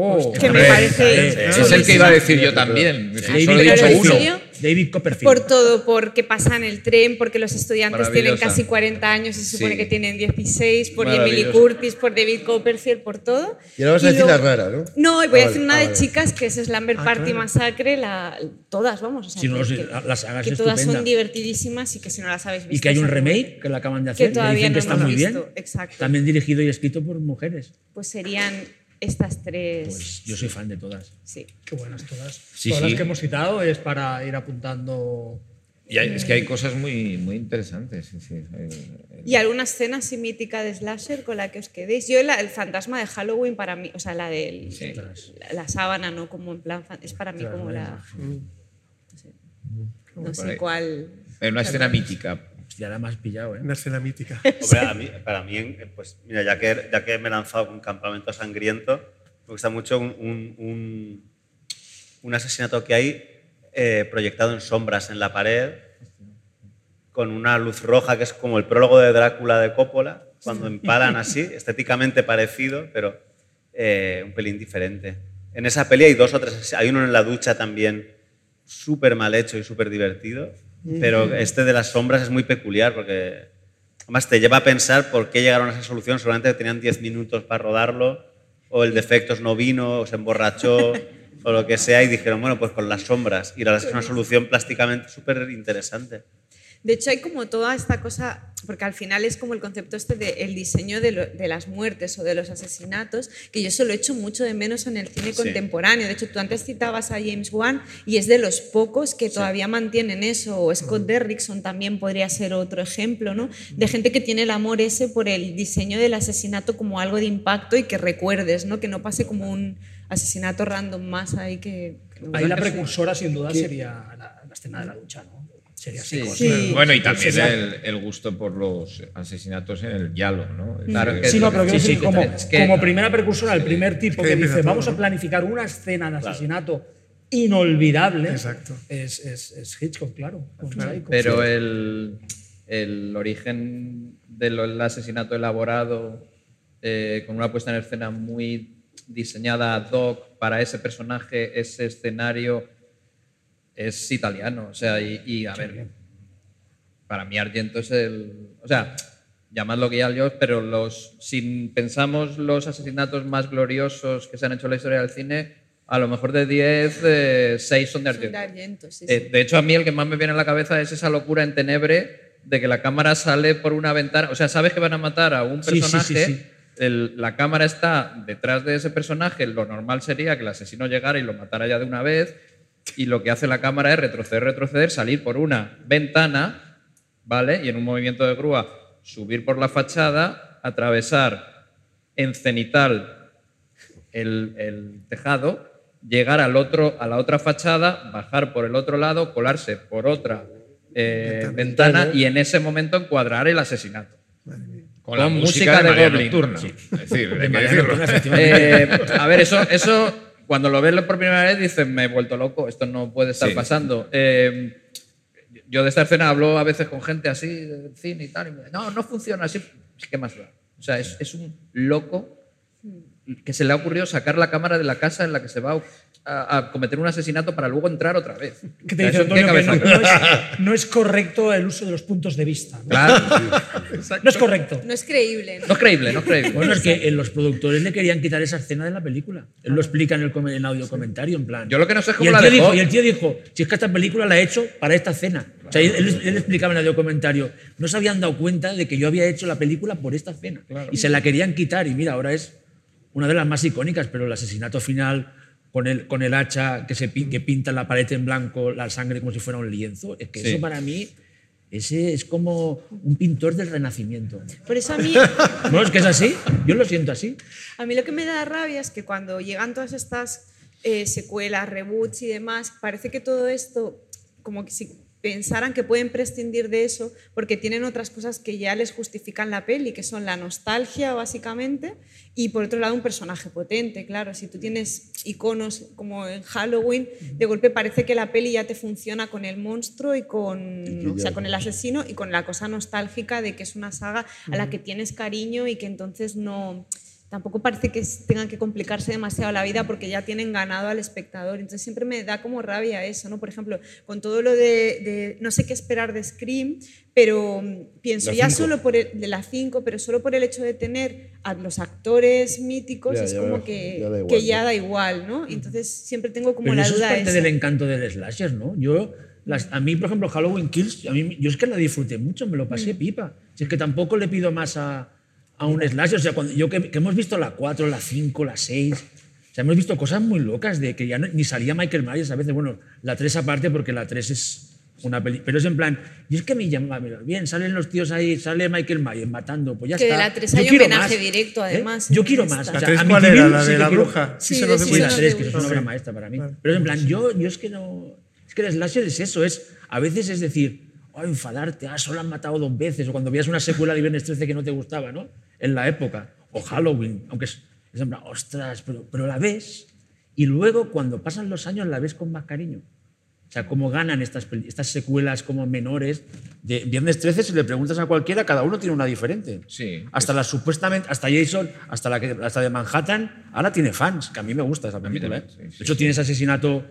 Oh, que me parece. Es el que iba a decir yo también. David Solo he Pero dicho ¿en uno. David Copperfield. Por todo, porque pasa en el tren, porque los estudiantes tienen casi 40 años y se supone Sí. que tienen 16, por Emily. Curtis, por David Copperfield, por todo. Y ahora vas a decir luego- la rara, ¿no? No, y voy Ah, a decir vale, una ah, de vale. chicas que es Slumber Ah, Party claro. Masacre, la, todas, vamos. O sea, Si no, que, la saga es que todas son divertidísimas y que si no las habéis visto. Y que hay un remake que lo acaban de hacer. Que y todavía dicen no que está muy visto, bien. exacto. También dirigido y escrito por mujeres. Pues serían estas tres. Pues yo soy fan de todas. Sí. Qué buenas todas. Sí, todas sí. las que hemos citado es para ir apuntando. Y hay- es que hay cosas muy, muy interesantes. sí, ¿Y alguna escena así mítica de slasher con la que os quedéis? Yo la- el fantasma de Halloween para mí, o sea, la de Sí. la, la sábana, ¿no? Como en plan, es para mí como la... No sé, no Por sé cuál... Hay una escena mítica. Ya la más pillado, ¿eh? Una escena mítica. Hombre, [laughs] a mí- para mí, pues mira, ya que, ya que me he lanzado con Campamento Sangriento, me gusta mucho un, un- un- un asesinato que hay eh, proyectado en sombras en la pared, con una luz roja que es como el prólogo de Drácula de Coppola, cuando empalan así, [laughs] estéticamente parecido, pero eh, un pelín diferente. En esa peli hay dos o tres, hay uno en la ducha también súper mal hecho y súper divertido, pero este de las sombras es muy peculiar porque además te lleva a pensar por qué llegaron a esa solución, seguramente tenían 10 minutos para rodarlo, o el defectos no vino, o se emborrachó, [laughs] o lo que sea, y dijeron, bueno, pues con las sombras, y la verdad es una solución plásticamente súper interesante. De hecho, hay como toda esta cosa, porque al final es como el concepto este del diseño de, lo- de las muertes o de los asesinatos, que yo eso lo echo mucho de menos en el cine Sí. contemporáneo. De hecho, tú antes citabas a James Wan y es de los pocos que todavía mantienen eso, o Scott Derrickson también podría ser otro ejemplo, ¿no? De gente que tiene el amor ese por el diseño del asesinato como algo de impacto y que recuerdes, ¿no? Que no pase como un asesinato random más ahí que... que Ahí la precursora, sin duda, sería la, la escena de la ducha, ¿no? Sería Sí. Bueno, y también Sí, el, el gusto por los asesinatos en el Yalo, ¿no? Claro, que- Sí, no, pero como, es que- como primera precursora, el primer tipo que dice, todo, vamos a planificar una escena de asesinato inolvidable, Exacto. es, es, es Hitchcock, claro. Pero Sí. el, el origen del asesinato elaborado, eh, con una puesta en escena muy diseñada ad hoc para ese personaje, ese escenario, es italiano. O sea, y, y, a ver, para mí Argento es el... O sea, llamadlo que ya yo, pero los, si pensamos los asesinatos más gloriosos que se han hecho en la historia del cine, a lo mejor de 10, 6 son de Son de Argento. Sí, Eh, de hecho, a mí el que más me viene a la cabeza es esa locura en Tenebre de que la cámara sale por una ventana. O sea, sabes que van a matar a un personaje. sí. el- la cámara está detrás de ese personaje. Lo normal sería que el asesino llegara y lo matara ya de una vez. Y lo que hace la cámara es retroceder, retroceder, salir por una ventana, ¿vale? Y en un movimiento de grúa subir por la fachada, atravesar en cenital el, el tejado, llegar al otro, a la otra fachada, bajar por el otro lado, colarse por otra eh, ventana y en ese momento encuadrar el asesinato. con la música, música de, de María Goblin. Nocturna. Es decir, hay que decirlo. [laughs] Eh, a ver, eso, eso cuando lo ves por primera vez dices, me he vuelto loco, esto no puede estar Sí. pasando. Eh, yo de esta escena hablo a veces con gente así del cine y tal, y me dicen, no, no funciona así. ¿Qué más da? O sea, es, es un loco que se le ha ocurrido sacar la cámara de la casa en la que se va a, a cometer un asesinato para luego entrar otra vez. [laughs] Que te O sea, dice ¿qué Antonio que no, no es, [laughs] no es correcto el uso de los puntos de vista. ¿no? Claro. [laughs] No es correcto. No es creíble. ¿no? No es creíble, no es creíble. Bueno, es que eh, los productores le querían quitar esa escena de la película. Él lo explica en el, en audio comentario, en plan. Yo lo que no sé es y cómo el, la tío dejó. dijo, y el tío dijo, si es que esta película la he hecho para esta escena. O sea, él, él- él explicaba en el audio comentario, no se habían dado cuenta de que yo había hecho la película por esta escena. Y se la querían quitar y mira, ahora es una de las más icónicas, pero el asesinato final con el, con el hacha que, se, pin- que pinta la pared en blanco la sangre como si fuera un lienzo, es que Sí. eso para mí... Ese es como un pintor del Renacimiento. Por eso a mí, [laughs] No, es que es así. Yo lo siento así. a mí lo que me da rabia es que cuando llegan todas estas eh, secuelas, reboots y demás, parece que todo esto, como que si pensaran que pueden prescindir de eso porque tienen otras cosas que ya les justifican la peli, que son la nostalgia básicamente y por otro lado un personaje potente, claro, si tú tienes iconos como en Halloween, de golpe parece que la peli ya te funciona con el monstruo y con, o sea, con el asesino y con la cosa nostálgica de que es una saga a la que tienes cariño y que entonces no tampoco parece que tengan que complicarse demasiado la vida porque ya tienen ganado al espectador. Entonces siempre me da como rabia eso, ¿no? Por ejemplo, con todo lo de, de no sé qué esperar de Scream, pero mm, pienso ya solo por el, de la 5, pero solo por el hecho de tener a los actores míticos Ya, es ya como que ya da igual, que ya ¿no? da igual, ¿no? Entonces siempre tengo como Pero la eso es duda parte esa. del encanto del slasher, ¿no? Yo, las- a mí, por ejemplo, Halloween Kills, a mí, yo es que la disfruté mucho, me lo pasé Mm. pipa. Si es que tampoco le pido más a, a un slasher. O sea, cuando, yo que, que hemos visto la 4, la 5, la 6, o sea, hemos visto cosas muy locas de que ya no- ni salía Michael Myers a veces. Bueno, la 3 aparte porque la 3 es una peli. Pero es en plan, y es que me llama, mira, bien, salen los tíos ahí, sale Michael Myers matando, pues ya Que de está. la 3 Yo hay homenaje más, directo, ¿eh? además, Yo en quiero más. ¿La O sea, cuál era? ¿La sí de que la bruja? Sí, Sí, se de nos sí, se la nos 3, que es una obra maestra para mí. Pero en plan, yo, yo es que no. Es que el slasher es eso, es. A veces es decir, oh, enfadarte, ah, solo han matado dos veces. O cuando veías una secuela de Viernes 13 que no te gustaba, ¿no? En la época. O Halloween, aunque es. Es en plan, ostras, pero, pero la ves. Y luego, cuando pasan los años, la ves con más cariño. O sea, cómo ganan estas, estas secuelas como menores. De Viernes 13, si le preguntas a cualquiera, cada uno tiene una diferente. Sí. Hasta la supuestamente, hasta Jason, hasta la que, hasta de Manhattan, ahora tiene fans, que a mí me gusta esa película. también, ¿eh? sí, sí, de hecho, tiene ese asesinato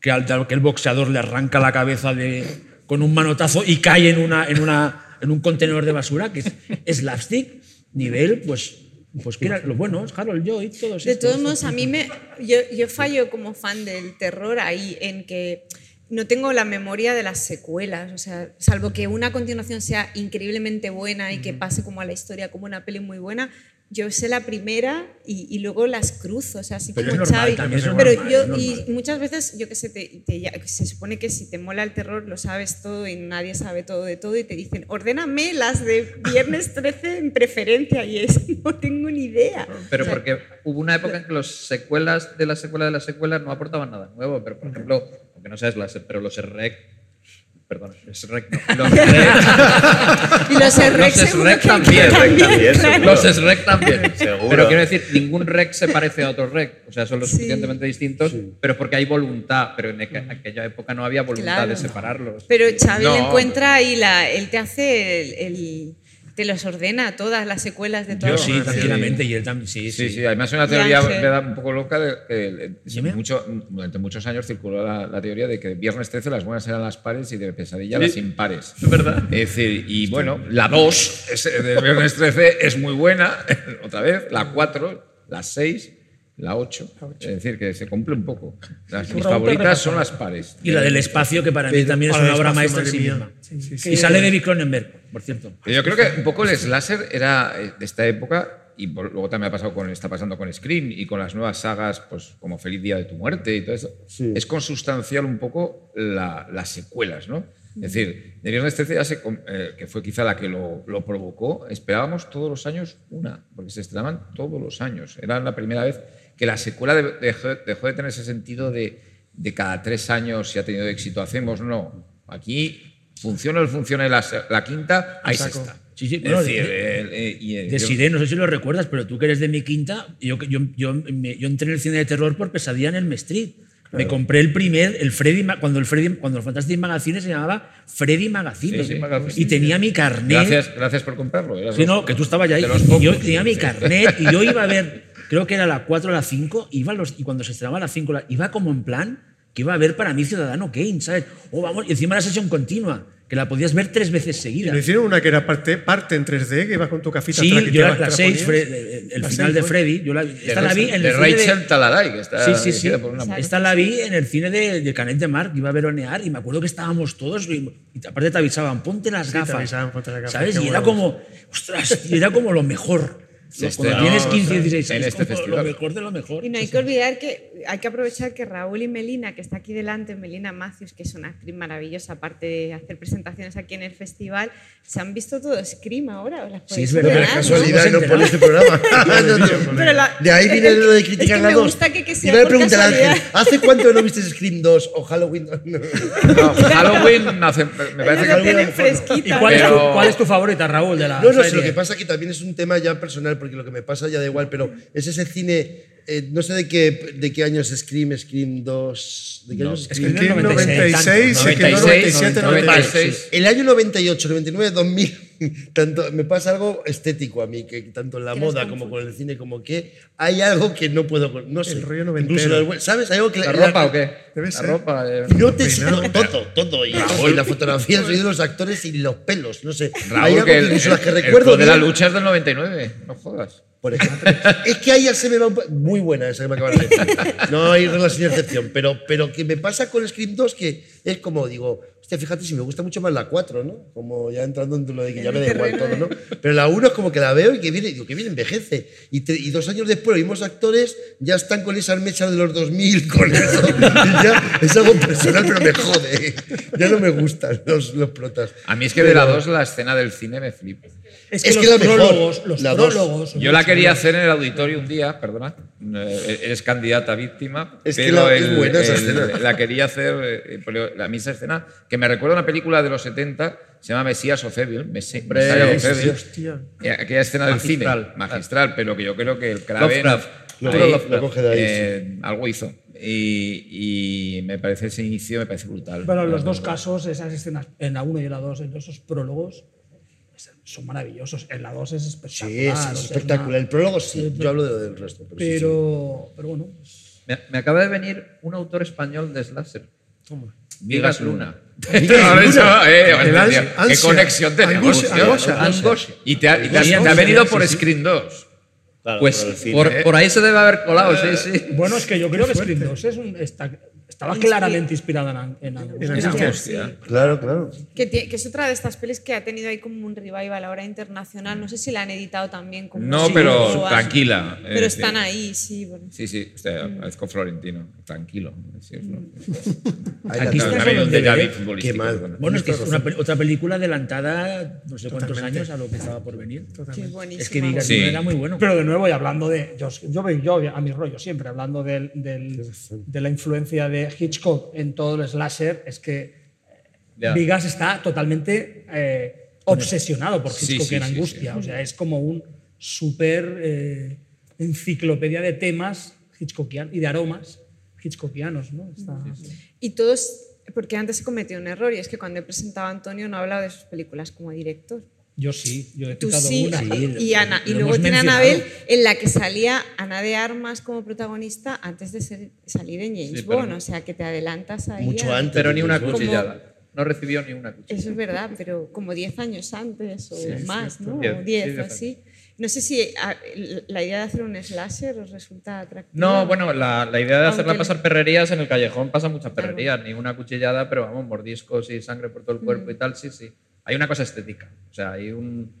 que, al, que el boxeador le arranca la cabeza de, con un manotazo y cae en, una, en, una, en un contenedor de basura, que es slapstick, nivel, pues, pues era lo bueno, es Harold Lloyd, todos De estos. todos modos, a mí me. Yo, yo fallo como fan del terror ahí en que no tengo la memoria de las secuelas. O sea, salvo que una continuación sea increíblemente buena y que pase como a la historia como una peli muy buena. Yo sé la primera y, y luego las cruzo, o sea, así Pero como es normal, Xavi. también es Pero normal, yo, y muchas veces, yo qué sé, te- se supone que si te mola el terror lo sabes todo y nadie sabe todo de todo y te dicen, ordéname las de Viernes [laughs] 13 en preferencia y es, [laughs] no tengo ni idea. Pero O sea, porque hubo una época en que los secuelas de la secuela de la secuela no aportaban nada nuevo. Pero, por ejemplo, aunque no seas las, pero los REC. Perdón, SREC no. [laughs] Los REC. Y los SREC seguro SREC también. también, claro. Los SREC también. [laughs] Seguro. Pero quiero decir, ningún REC se parece a otro REC. O sea, son lo Sí. suficientemente distintos, pero porque hay voluntad. Pero en aqu- aquella época no había voluntad Claro. de separarlos. Pero Xavi No, encuentra y la, él te hace el, el- te los ordena todas las secuelas de Yo todas sí, las tranquilamente, y él también, sí, Sí, sí. sí, además es una teoría me da un poco loca de eh, mucho, durante muchos años circuló la, la teoría de que viernes 13 las buenas eran las pares y de pesadilla Sí. las impares. Es verdad. Es decir, y bueno, la 2 de viernes 13 es muy buena, [laughs] otra vez, la 4, la 6, la 8. Es decir, que se cumple un poco. Las, mis favoritas son las pares. Y la del espacio, que para mí Pero- también es una obra maestra en sí mía. misma. Sí, sí. Y sale David Cronenberg, por cierto. Pero Yo creo que un poco el slasher era eh, de esta época y por- luego también ha pasado con, está pasando con Scream y con las nuevas sagas pues, como Feliz Día de tu Muerte y todo eso. Sí. Es consustancial un poco la- las secuelas, ¿no? Es decir, de Viernes 13 ya se eh, que fue quizá la que lo, lo provocó, esperábamos todos los años una, porque se estrenaban todos los años. Era la primera vez que la secuela de- dejó, dejó de tener ese sentido de, de cada tres años si ha tenido éxito hacemos. No, aquí funciona o no funciona la, quinta, ahí se está. Sí, sí, bueno, decir, de- el- eh, eh, De Siré, no sé si lo recuerdas, pero tú que eres de mi quinta, yo, yo, yo, me- yo entré en el cine de terror por Pesadilla en el Street. Me compré el primer, el Freddy, cuando el Freddy, cuando el Fantastic Magazine se llamaba Freddy Magazine. Sí, sí, Magazine. y tenía mi carnet. Gracias, gracias por comprarlo. los- no, que tú estabas ya ahí. Y yo tenía mi carnet y yo iba a ver, creo que era la 4 o la 5, iba los, y cuando se estrenaba la 5, la- iba como en plan que iba a ver para mí Ciudadano Kane, ¿sabes? O vamos, y encima la sesión continua, que la podías ver tres veces seguida. lo hicieron una que era parte, parte en 3D, que ibas con tu cafita Sí, yo te la, te la 6, ponías. el La final seis, de ¿no? Freddy, yo la, De esta la vi en el de cine de- Rachel Talaray, que está Sí, sí, sí. por una. Esta la vi en el cine de, de Canet de Mar, que iba a veronear y me acuerdo que estábamos todos y, y aparte te avisaban, ponte las Sí, te gafas. avisaban, ponte las gafas, ¿Sabes? Y era como, ostras, y era como lo mejor. Se Cuando tienes 15, en 16 años, este como festival. lo mejor de lo mejor. Y no hay que olvidar que hay que aprovechar que Raúl y Melina, que está aquí delante, Melina Matthews, que es una actriz maravillosa, aparte de hacer presentaciones aquí en el festival, se han visto todo Scream ahora. ¿os las Sí, es verdad. Pero es ¿no? casualidad y no Hemos pone este programa. [laughs] No, no. Pero la- De ahí viene es lo de es criticar que las me dos. gusta que, que sea y me por pregunta el Ángel, casualidad. ¿hace cuánto no viste Scream 2 o Halloween 2? [laughs] No. No, Halloween hace- me parece que la ¿Y cuál, es tu, Pero- cuál es tu favorita, Raúl, de la No, no, serie? lo que pasa que también es un tema ya personal, porque lo que me pasa ya da igual, pero es ese cine, eh, no sé de qué, de qué año es Scream, Scream 2, ¿de qué año es Scream? Scream 96, 96, se quedó 96, 97, 96. 96. El año 98, 99, 2000, [laughs] tanto, me pasa algo estético a mí, que tanto en la moda como con el cine, como que hay algo que no puedo. con- No sé. El rollo incluso noventero. las- ¿Sabes? Hay algo que ¿La ropa o qué? Debe La ser. ropa. eh, No te no, todo, todo. Y, y la fotografía, el sonido de los actores y los pelos, no sé. hay Raúl, algo que el, incluso el- las que el recuerdo. Club de la lucha es del 99, no jodas. Por ejemplo. es que ahí ya se me va un Muy buena esa que me acabas de decir. No hay regla sin excepción. Pero, pero que me pasa con Scream 2 que es como, digo, hostia, fíjate si me gusta mucho más la 4, ¿no? Como ya entrando en lo de que ya me da igual todo, ¿no? Pero la 1 es como que la veo y que viene, digo, que bien envejece. Y, dos años después los mismos actores ya están con esas mechas de los 2000, con eso. Y ya es algo personal, pero me jode. Ya no me gustan los, los protas. A mí es que de la 2 la escena del cine me flipa. Es que Es los que la mejor, prólogos, los la prólogos. Yo la quería hacer en el auditorio un día, perdona, eres candidata a víctima, Es que pero la- es el- buena esa el- escena. [laughs] la quería hacer, eh, pero la misma escena, que me recuerda a una película de los 70, se llama Mesías sí, Evil. hostia. Eh, aquella escena del Magistral. cine, magistral, pero que yo creo que el Craven Lovecraft. Lo- ahí, lo coge de ahí, eh, algo hizo. Y, y me parece ese inicio, me parece brutal. Bueno, en los dos casos, esas escenas, en la 1 y en la 2, en esos prólogos, son maravillosos. En la 2 es Sí, espectacular. o sea, es espectacular. una- El prólogo sí, yo hablo de- del resto. Pero, sí, sí. Pero, pero bueno, pues, Me, me acaba de venir un autor español de Slasher. [laughs] Vigas Luna. Vigas Luna. eh, ¿Qué conexión tenemos? Y te ha, y te ha- Sí, te ha sí, venido sí, por sí. Screen 2. Claro, Pues por por, por ahí se debe haber colado, sí, sí. bueno, es que yo creo que Scream 2 es un, está- estaba claramente inspirada en, en Angustia. En Angustia. Claro, claro. Que, es otra de estas pelis que ha tenido ahí como un revival ahora internacional. No sé si la han editado también como No, pero tranquila. Pero eh, están sí. ahí, sí. bueno. Sí, sí, usted parezco florentino, tranquilo. Sí, Ahí Aquí está Qué mal. Bueno, es que es una, otra película adelantada no sé cuántos Totalmente. años a lo que estaba por venir. Sí, es que Vigas Sí. Era muy bueno. Pero de nuevo, y hablando de. Yo, yo, yo a mi rollo siempre, hablando del- del- de la influencia de Hitchcock en todo el slasher, es que Ya. Vigas está totalmente eh, obsesionado por Hitchcock sí, en sí, Angustia. O sea, es como un súper eh, enciclopedia de temas hitchcockianos y de aromas hitchcockianos. ¿no? Está- Y todos, porque antes se cometió un error, y es que cuando he presentado a Antonio no ha hablado de sus películas como director. Yo sí, yo he Tú citado sí, una. y, y Ana, y luego tiene mencionado. Anabel, en la que salía Ana de Armas como protagonista antes de ser- salir en James Sí, Bond, o sea que te adelantas ahí. Mucho antes. Pero ni una Como- cuchillada. No recibió ni una cuchillada. Eso es verdad, pero como 10 años antes o Sí, más. ¿no? Diez, O 10 sí, o diez así. No sé si la idea de hacer un slasher os resulta atractiva. No, bueno, la, la idea de hacerla Aunque- pasar perrerías en el callejón pasa muchas perrerías, ni una cuchillada, pero vamos, mordiscos y sangre por todo el cuerpo y tal, sí, sí. Hay una cosa estética, o sea, hay un...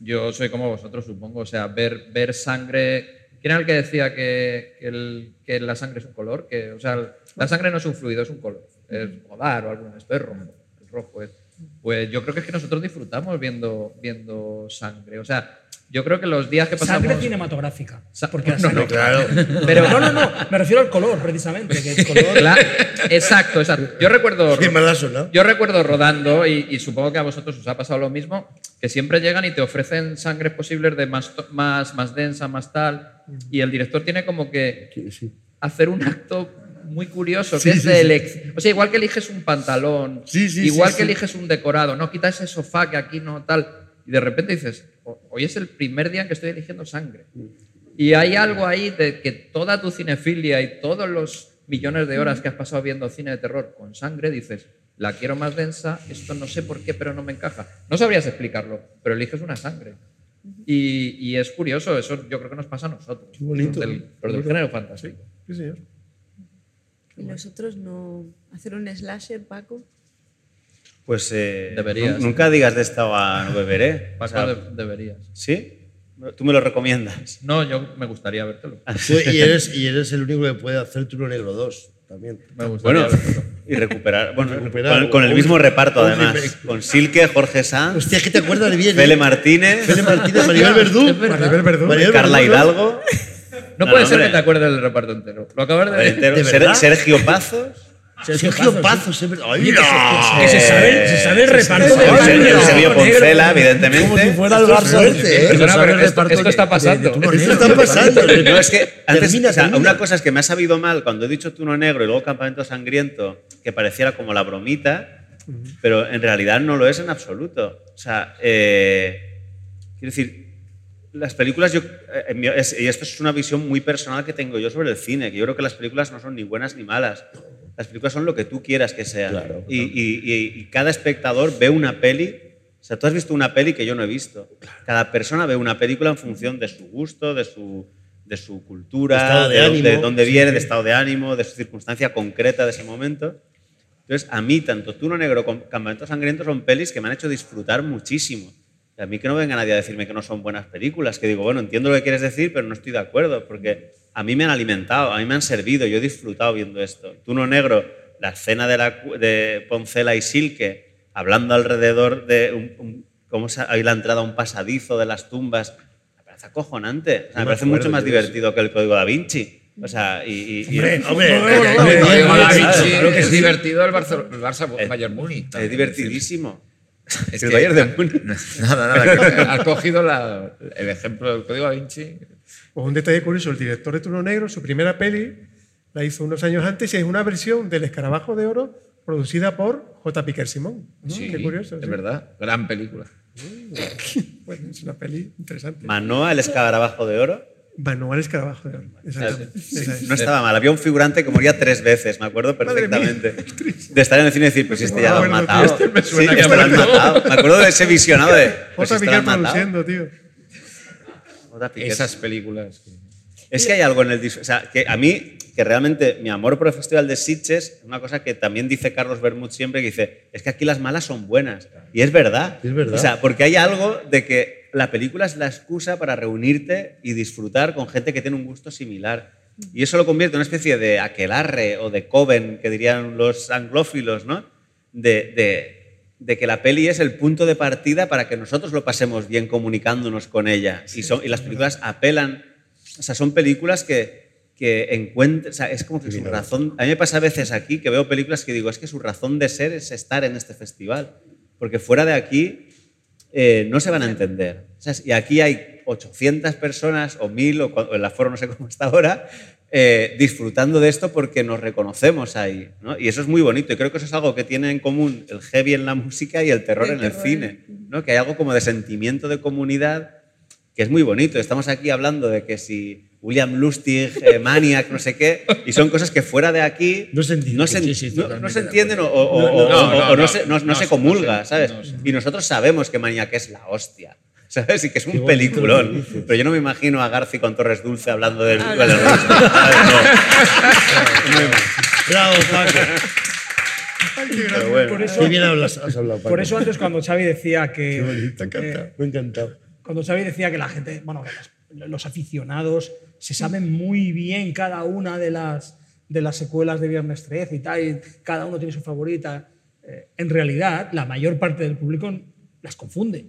Yo soy como vosotros, supongo, o sea, ver, ver sangre... ¿Quién era el que decía que, que el- que la sangre es un color? Que, o sea, la sangre no es un fluido, es un color. Es godar o algo, esto es rojo, es rojo. es- Pues yo creo que es que nosotros disfrutamos viendo, viendo sangre. O sea, yo creo que los días que pasamos... Sangre cinematográfica. Sa- Porque la no, sangre- no, Claro. [laughs] Pero, No, no, no, me refiero al color, precisamente. Que el color Cla- exacto, exacto. Yo recuerdo, Qué mal ha sonado. yo recuerdo rodando, y, y supongo que a vosotros os ha pasado lo mismo, que siempre llegan y te ofrecen sangres posibles de más, más, más densa, más tal, y el director tiene como que Sí. hacer un acto muy curioso, que Sí, es sí, de sí. elección. O sea, igual que eliges un pantalón, Sí, sí, igual sí, que sí. eliges un decorado, no quita ese sofá que aquí no tal, y de repente dices, "O- hoy es el primer día en que estoy eligiendo sangre. Y hay algo ahí de que toda tu cinefilia y todos los millones de horas que has pasado viendo cine de terror con sangre, dices, la quiero más densa, esto no sé por qué, pero no me encaja. No sabrías explicarlo, pero eliges una sangre. Y, y es curioso, eso yo creo que nos pasa a nosotros, Qué bonito, los del, ¿no? los del género fantástico. Sí, señor. ¿Y nosotros no hacer un slasher, Paco? Pues eh, Deberías. nu- nunca digas de esta no beberé. O Paco, sea, de- deberías. ¿Sí? ¿Tú me lo recomiendas? No, yo me gustaría vértelo. Tú- y, eres, y eres el único que puede hacer Turno Negro 2 también. Me gustaría Bueno, vértelo. y recuperar. Bueno, Recuperar con, con el mismo reparto, además. Con Silke, Jorge Sanz, Hostia, es que te acuerdas de bien. Fele ¿eh? Martínez, Fele Martínez, [laughs] Maribel Verdú. Maribel Verdú. Maribel Carla Verdú, ¿no? Hidalgo. No, No, puede no, ser hombre. que te acuerdes del reparto entero. Lo acabas de ver, entero. ¿De? Sergio Pazos. Sergio Pazos, Pazos, es verdad. ¡Ay, Oye, que, se, no! que se sabe, se sabe el reparto de Sergio-. Sergio Poncela, evidentemente. como si fuera el Barça. ¿eh? Perdona, pero el esto- está de- pasando. de Esto está pasando. No, es que antes, Termina, o sea, termina. una cosa es que me ha sabido mal cuando he dicho Tuno Negro y luego Campamento Sangriento, que pareciera como la bromita, pero en realidad no lo es en absoluto. O sea, eh, quiero decir, las películas, yo, eh, y esto es una visión muy personal que tengo yo sobre el cine, que yo creo que las películas no son ni buenas ni malas. Las películas son lo que tú quieras que sean. Claro, y, y- y- y cada espectador ve una peli. O sea, tú has visto una peli que yo no he visto. Cada persona ve una película en función de su gusto, de su, de su cultura, de de, de dónde Sí, viene, sí. de estado de ánimo, de su circunstancia concreta de ese momento. Entonces, a mí, tanto Tuno Negro como Campamento Sangriento son pelis que me han hecho disfrutar muchísimo. Y a mí que no venga nadie a decirme que no son buenas películas, que digo, bueno, entiendo lo que quieres decir, pero no estoy de acuerdo, porque a mí me han alimentado, a mí me han servido, yo he disfrutado viendo esto. Tuno Negro, la escena de, la, de Poncela y Silke, hablando alrededor de un, un- cómo se- hay la entrada a un pasadizo de las tumbas, me parece acojonante. O sea, me parece mucho más divertido que el Código da Vinci. O sea, y... Hombre, hombre, Hombre, que es divertido el Barça, el Barça Bayern Múnich. Es divertidísimo. Es el Bayern de [laughs] Múnich. Nada, nada. Has cogido la- el ejemplo del Código Da Vinci. Pues un detalle curioso, el director de Turno Negro, su primera peli, la hizo unos años antes y es una versión del Escarabajo de Oro producida por J. Piquer Simón. ¿no? Sí, Qué curioso. Es sí. verdad. Gran película. [laughs] Bueno, es una peli interesante. Manoa, el escarabajo de oro. Manual Escarabajo de Oro. Exactamente. Sí, no estaba mal. Había un figurante que moría tres veces, me acuerdo perfectamente. De estar en el cine y decir, pues este ya lo han matado. este me Sí, suena que este lo han matado. Me acuerdo de ese visionado de. Pues J. este lo Piquer han matado. produciendo, tío. Esas películas. que- Es que hay algo en el O sea, que a mí, que realmente mi amor por el Festival de Sitges es una cosa que también dice Carlos Bermud siempre, que dice, es que aquí las malas son buenas. Y es verdad. Es verdad. O sea, porque hay algo de que la película es la excusa para reunirte y disfrutar con gente que tiene un gusto similar. Y eso lo convierte en una especie de aquelarre o de coven, que dirían los anglófilos, ¿no? De, de- de que la peli es el punto de partida para que nosotros lo pasemos bien comunicándonos con ella. y, son, y las películas apelan, o sea, son películas que, que encuentran, o sea, es como que su razón, a mí me pasa a veces aquí que veo películas que digo, es que su razón de ser es estar en este festival, porque fuera de aquí eh, no se van a entender. O sea, y aquí hay 800 personas o 1000 o, o el aforo no sé cómo está ahora, eh, disfrutando de esto porque nos reconocemos ahí. ¿no? Y eso es muy bonito. Y creo que eso es algo que tiene en común el heavy en la música y el terror El en el cine. ¿no? Que hay algo como de sentimiento de comunidad que es muy bonito. Estamos aquí hablando de que si William Lustig, eh, [laughs] Maniac, no sé qué, y son cosas que fuera de aquí No se entiende. no se, Sí, sí, no- no totalmente se de entienden o, No, o- o- se, comulga, ¿sabes? Y nosotros sabemos que Maniac es la hostia. ¿Sabes? Y que es un que peliculón. Pero yo no me imagino a Garci con Torres Dulce hablando del. Ah, del- no. ¿sabes? Bravo, Paco. Pero bueno. Por eso, Qué bien hablas, has hablado, Paco. por eso antes cuando Xavi decía que... Qué bonito, eh, Me ha encantado. cuando Xavi decía que la gente, bueno, los aficionados se saben muy bien cada una de las, de las secuelas de Viernes 13 y tal, y cada uno tiene su favorita. Eh, en realidad, la mayor parte del público las confunde.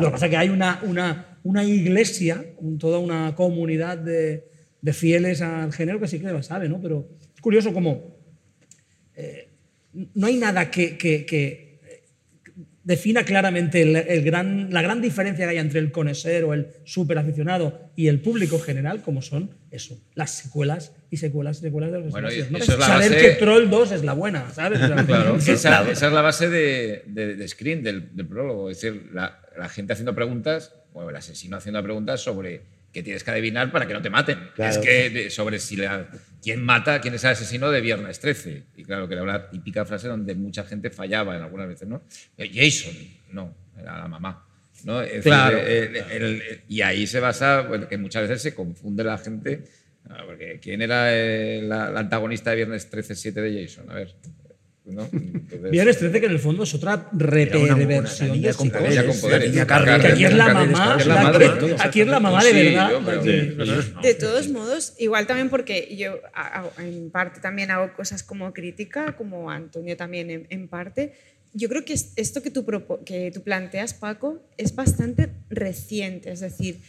Lo que pasa es que hay una, una, una iglesia, toda una comunidad de, de fieles al género que sí que lo sabe, ¿no? Pero es curioso como eh, no hay nada que, que- que, defina claramente el, el gran, la gran diferencia que hay entre el conocer o el súper aficionado y el público general, como son eso, las secuelas y secuelas secuelas de los Bueno, ¿no? es Saber base- que Troll 2 es la buena, ¿sabes? [laughs] Claro, esa, esa es la base de, de, de Screen, del, del prólogo. Es decir, la, la gente haciendo preguntas, o el asesino haciendo preguntas sobre qué tienes que adivinar para que no te maten. Claro. Es que sobre si la- quién mata, quién es el asesino de Viernes 13. Y claro, que era la típica frase donde mucha gente fallaba en algunas veces, ¿no? Eh, Jason, no, era la mamá. ¿no? Claro, el- el- el- y ahí se basa, bueno, que muchas veces se confunde la gente. Ah, Porque ¿quién era el, la- antagonista de Viernes 13-7 de Jason? A ver. ¿no? Entonces- Viernes 13, que en el fondo es otra reperversión de con con poderes. Que aquí es la mamá, la madre aquí es la mamá de Sí, verdad. de- todos modos, igual también porque yo hago- en parte también hago cosas como crítica, como Antonio también en, en parte, yo creo que es- esto que tú, que tú planteas, Paco, es bastante reciente. Es decir,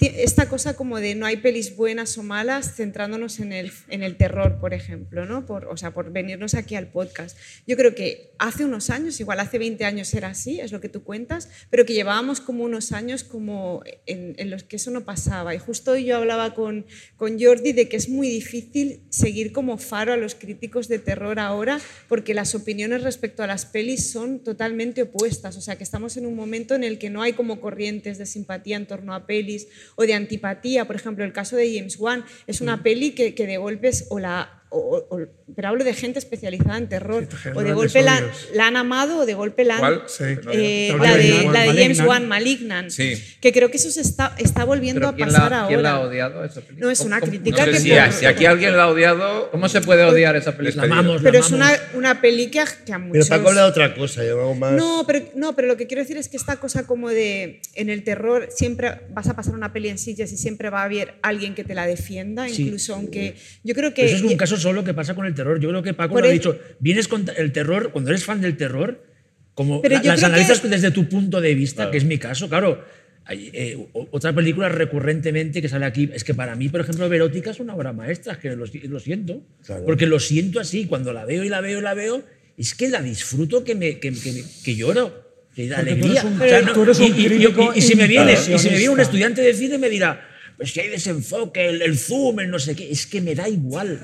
esta cosa como de no hay pelis buenas o malas, centrándonos en el, en el terror, por ejemplo, ¿no? Por, o sea, por venirnos aquí al podcast. Yo creo que hace unos años, igual hace 20 años era así, es lo que tú cuentas, pero que llevábamos como unos años como en, en los que eso no pasaba. Y justo hoy yo hablaba con, con Jordi de que es muy difícil seguir como faro a los críticos de terror ahora, porque las opiniones respecto a las pelis son totalmente opuestas. O sea, que estamos en un momento en el que no hay como corrientes de simpatía en torno a pelis o de antipatía. Por ejemplo, el caso de James Wan es una peli que, que de golpes o la... o- o- pero hablo de gente especializada en terror. o de golpe la, la han amado o de golpe la han... Sí. Eh, la, de, la de James. Wan, Malignant. Sí. Que creo que eso se está, está volviendo Pero a ¿quién pasar la, ahora. ¿Quién la ha odiado esa película? No, es ¿Cómo- una cómo- crítica No sé que si, por- si aquí alguien la ha odiado. ¿Cómo se puede odiar esa La película? amamos, la Pero es una, amamos. una peli que a, a Pero muchos... Paco habla de otra cosa, yo hago más. No pero, no, pero lo que quiero decir es que esta cosa como de en el terror siempre vas a pasar una peli en sillas y siempre va a haber alguien que te la defienda, Sí. incluso aunque yo creo que... Eso es un caso solo que pasa con el terror. Yo creo que Paco lo ha dicho. Vienes con el terror, cuando eres fan del terror, como la- las analizas que- desde tu punto de vista, que es mi caso, claro. hay, eh, otra película recurrentemente que sale aquí, es que para mí, por ejemplo, Verótica es una obra maestra, es que lo, lo siento. Claro. Porque lo siento así, cuando la veo y la veo y la veo, es que la disfruto que, me, que, que- que lloro. Que da alegría. un- O sea, no- y- y- y- crítico y si me viene, y si me viene un estudiante de cine me dirá, pues si hay desenfoque, el, el zoom, el no sé qué, es que me da igual.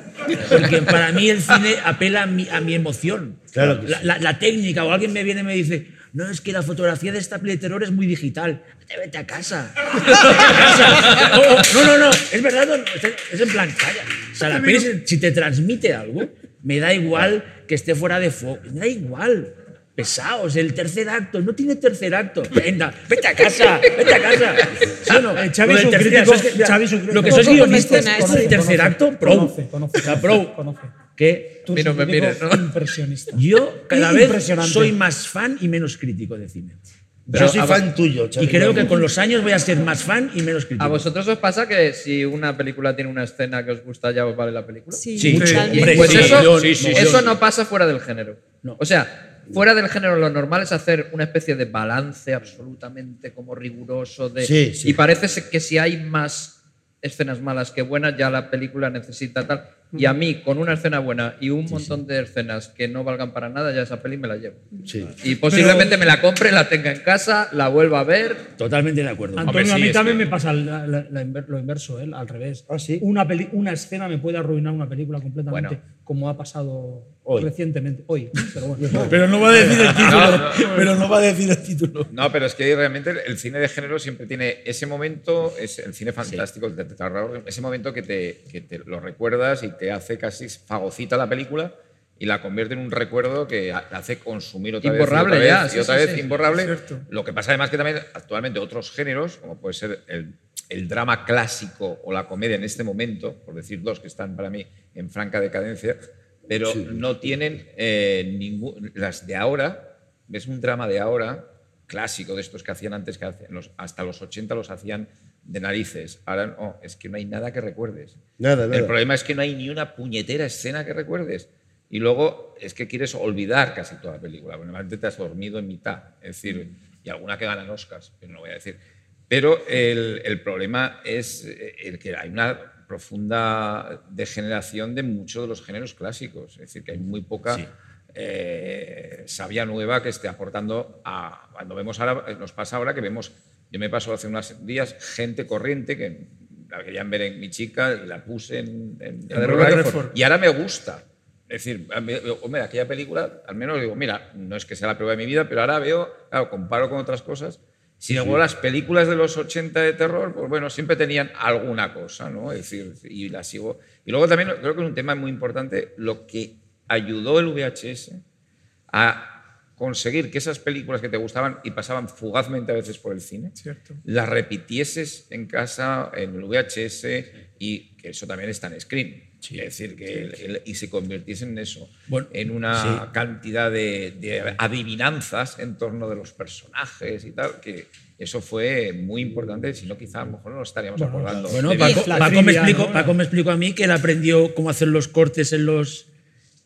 Porque para mí el cine apela a mi, a mi emoción. Claro que la, sí. la- la técnica, o alguien me viene y me dice, no, es que la fotografía de esta peli de terror es muy digital. Vete, vete a casa. Vete a casa. O- [laughs] o- no, no, no, es verdad, no, no, es, en plan, calla. O sea, la peli, si- si te transmite algo, me da igual que esté fuera de foco, me da igual. Pesaos, el tercer acto, no tiene tercer acto. Venga, vete a casa, vete a casa. ¿Sí o no? Eh, Xavi Lo es un crítico- es que- Xavi es un crítico- Lo que sois guionistas, del sí. tercer Conoce, acto, pro. conoce, conoce, O sea, pro. conoce. Que Tú no un me mires, ¿no? Impresionista. yo cada vez soy más fan y menos crítico de cine. yo soy fan tuyo, Y creo que con los años voy a ser más fan y menos crítico. ¿A vosotros os pasa que si una película tiene una escena que os gusta ya os vale la película? Sí, Sí, hombre, Pues sí, eso, sí, sí, eso sí. no pasa fuera del género. No. O sea, fuera del género lo normal es hacer una especie de balance absolutamente como riguroso de Sí, sí. y parece que si hay más escenas malas que buenas ya la película necesita tal y a mí con una escena buena y un montón de escenas que no valgan para nada ya esa peli me la llevo Sí. y posiblemente me la compre la tenga en casa la vuelva a ver Totalmente de acuerdo. Antonio, sí, a mí también que- me pasa la- la- la inver- lo inverso, ¿eh? al revés. ¿Ah, sí? Una, peli- una escena me puede arruinar una película completamente, Bueno. Como ha pasado Hoy. recientemente. Hoy, pero bueno. [laughs] Pero no va a decir el título. No, no. Pero no va a decir el título. No, pero es que realmente el cine de género siempre tiene ese momento, es el cine fantástico, el de terror, ese momento que te, que te lo recuerdas y te hace casi fagocita la película y la convierte en un recuerdo que ha- hace consumir otra Imborrable vez. y otra ya, vez, sí, y otra sí, vez sí. imborrable. Lo que pasa además que también actualmente otros géneros, como puede ser el, el drama clásico o la comedia en este momento, por decir dos que están para mí en franca decadencia, pero no tienen eh, ningún. Las de ahora, ves un drama de ahora, clásico de estos que hacían antes, que hacían los- hasta los 80 los hacían de narices. Ahora no, es que no hay nada que recuerdes. Nada, El nada. problema es que no hay ni una puñetera escena que recuerdes. Y luego es que quieres olvidar casi toda la película. porque Normalmente te has dormido en mitad. Es decir, y alguna que ganan Oscars, pero no voy a decir. Pero el, el problema es eh, el que hay una profunda degeneración de muchos de los géneros clásicos. Es decir, que hay muy poca eh, savia nueva que esté aportando a. Cuando vemos ahora, nos pasa ahora que vemos. Yo me paso hace unos días gente corriente que la querían ver en mi chica y la puse en, en, En Robert Redford. Redford. Y ahora me gusta. Es decir, hombre, aquella película, al menos digo, mira, no es que sea la prueba de mi vida, pero ahora veo, claro, comparo con otras cosas. Sin embargo, las películas de los 80 de terror, pues bueno, siempre tenían alguna cosa, ¿no? Es decir, y la sigo. Y luego también creo que es un tema muy importante, lo que ayudó el VHS a conseguir que esas películas que te gustaban y pasaban fugazmente a veces por el cine, Cierto. las repitieses en casa, en el VHS, y que eso también está en Screen. Es decir, que el- el- y se convirtiesen en eso, Bueno, en una sí. cantidad de, de adivinanzas en torno de los personajes y tal, que eso fue muy importante, si no quizá a lo mejor no lo estaríamos Bueno, acordando. Bueno, Paco, Paco me explicó, ¿no? Paco me explicó a mí que él aprendió cómo hacer los cortes en los,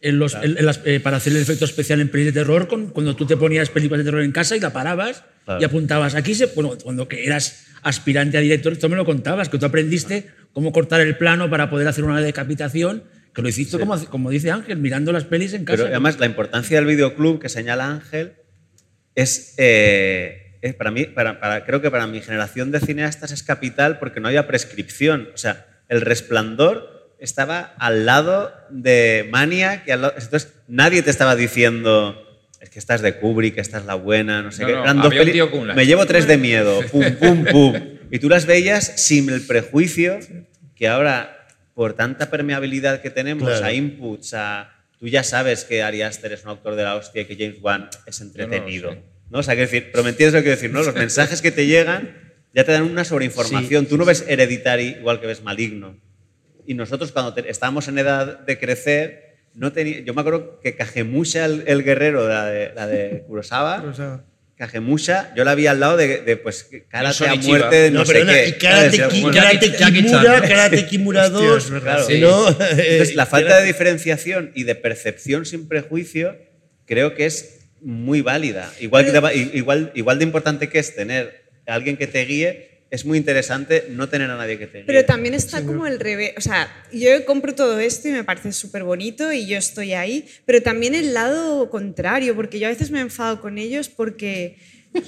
en los- en- en las- eh, para hacer el efecto especial en pelis de terror, con- cuando tú te ponías películas de terror en casa y la parabas Claro. y apuntabas. Aquí, se, bueno, cuando que eras aspirante a director, esto me lo contabas, que tú aprendiste cómo cortar el plano para poder hacer una decapitación, que lo hiciste, como, como dice Ángel, mirando las pelis en casa. Pero además la importancia del videoclub que señala Ángel es, eh, es para mí, para, para- creo que para mi generación de cineastas es capital porque no había prescripción. O sea, el resplandor estaba al lado de Maniac y al lado- entonces nadie te estaba diciendo es que estás de Kubrick, esta es la buena, no sé No, qué. no, dos peli- Me llevo tres de miedo, [laughs] pum, pum, pum. Y tú las veías sin el prejuicio que ahora, por tanta permeabilidad que tenemos Claro. a inputs, a... Tú ya sabes que Ari Aster es un autor de la hostia y que James Wan es entretenido. sé. ¿no? O sea, quiero decir, pero me entiendes lo que quiero decir, ¿no? Los mensajes que te llegan ya te dan una sobreinformación. Tú no ves Hereditary igual que ves Maligno. Y nosotros cuando te- estábamos en edad de crecer, no tenía, yo me acuerdo que Kagemusha, el, el guerrero, la de, la de [laughs] Kurosawa, yo la vi al lado de, de pues, karate a muerte de no, No, sé perdona, qué. y Karate, ¿sabes? Ki- Karate. Kimura, Karate Kimura Hostia, 2, es verdad. Sí. ¿no? [laughs] Entonces, la falta de diferenciación y de percepción sin prejuicio creo que es muy válida. Igual, igual, igual de importante que es tener a alguien que te guíe, es muy interesante no tener a nadie que te guíe. Pero también está como el revés. O sea, yo compro todo esto y me parece súper bonito y yo estoy ahí, pero también el lado contrario, porque yo a veces me enfado con ellos porque.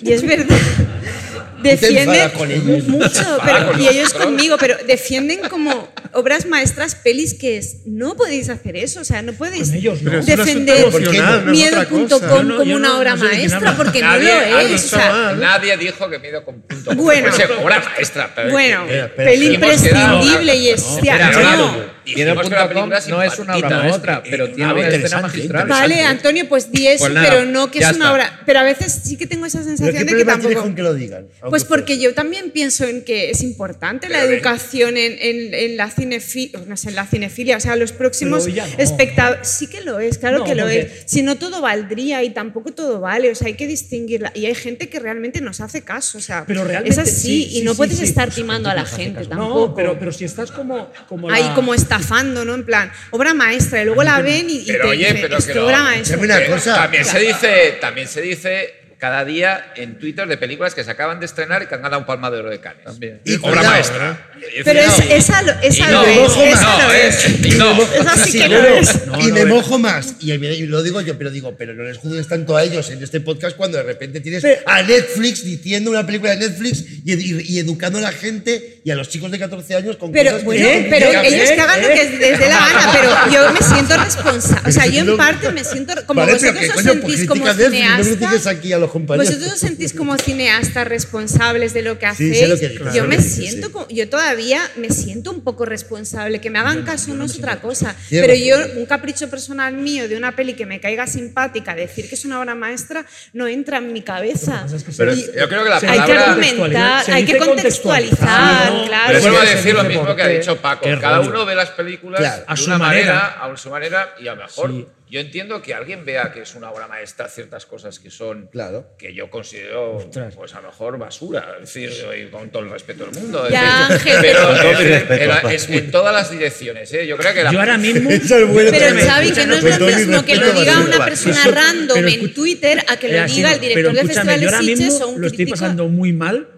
Y es verdad. [laughs] Defienden enfadas con ellos? mucho, pero, y ellos conmigo, pero defienden como obras maestras pelis que es, no podéis hacer eso, o sea, no podéis defender no miedo.com no- como una obra maestra, porque Nadie no lo es. o sea. Nadie dijo que mido con punto. com. Bueno. Fuese obra maestra. pero Bueno, peli imprescindible y es. Espera, no. no. Dijimos que la película Miedo.com no es una obra maestra, es- pero es tiene una escena magistral. Vale, Antonio, pues di eso, Pues nada, pero no que es una está. obra. Pero a veces sí que tengo esa ¿Pero sensación qué de que tampoco. con que lo digan? Pues porque yo también pienso en que es importante la Pero ven. educación en, en- en la cinefilia, no sé, en la cinefilia, o sea, los próximos no. espectadores. Sí que lo es, claro No, que lo porque- es. Si no todo valdría y tampoco todo vale, o sea, hay que distinguirla. Y hay gente que realmente nos hace caso, o sea, Pero es así sí, y sí, no sí, puedes sí. estar timando a la gente tampoco. No, pero, pero si estás como. Ahí como estafando, ¿no? En plan, obra maestra, y luego la ven y, y Pero te oye, dicen, pero "Es que tu lo- obra maestra. Escúchame una cosa. También se dice, también se dice cada día en Twitter de películas que se acaban de estrenar y que han ganado un palma de oro de Cannes. También. Y Obra maestra. Pero es, esa lo, esa no, es, esa no, eh, es. no. Esa sí Sí, que no, lo no. es. Y me eh. mojo más. Y, lo digo yo, pero digo, pero no les juzgues tanto a ellos en este podcast cuando de repente tienes a Netflix diciendo una película de Netflix y, y- y educando a la gente y a los chicos de 14 años con Pero cosas bueno, que... pero ¿Eh? ellos que hagan lo que les dé la gana, [laughs] pero yo me siento responsable. O sea, yo en parte me siento. Como Vale, pero vosotros que, os coño, pues sentís como Netflix, no cineastas. aquí a los compañeros. Vosotros os sentís como cineastas responsables de lo que Sí, hacéis. sé lo que dices, yo me siento, sí. como- yo todavía me siento un poco responsable. Que me hagan caso no es otra cosa. Pero yo, un capricho personal mío de una peli que me caiga simpática, decir que es una obra maestra, no entra en mi cabeza. Pero Y yo creo que la hay que argumentar, hay que contextualizar, contextualizar, ¿no? claro. Pero vuelvo a decir lo mismo que ha dicho Paco. Cada uno ve las películas Claro, una manera, manera. a su manera, y a lo mejor Sí. Yo entiendo que alguien vea que es una obra maestra ciertas cosas que son Claro. que yo considero Ostras. pues a lo mejor basura, es decir, con todo el respeto del mundo. es Ya, decir, Ángel, pero es- respeto, es en todas las direcciones. ¿eh? Yo creo que la, Yo ahora mismo. [laughs] [laughs] Es Pero. Xavi, que no es lo mi mismo que lo diga una persona Eso, random pero en Twitter a que lo así diga el director pero del Festival de ahora Sitges mismo o un lo estoy crítico. pasando muy mal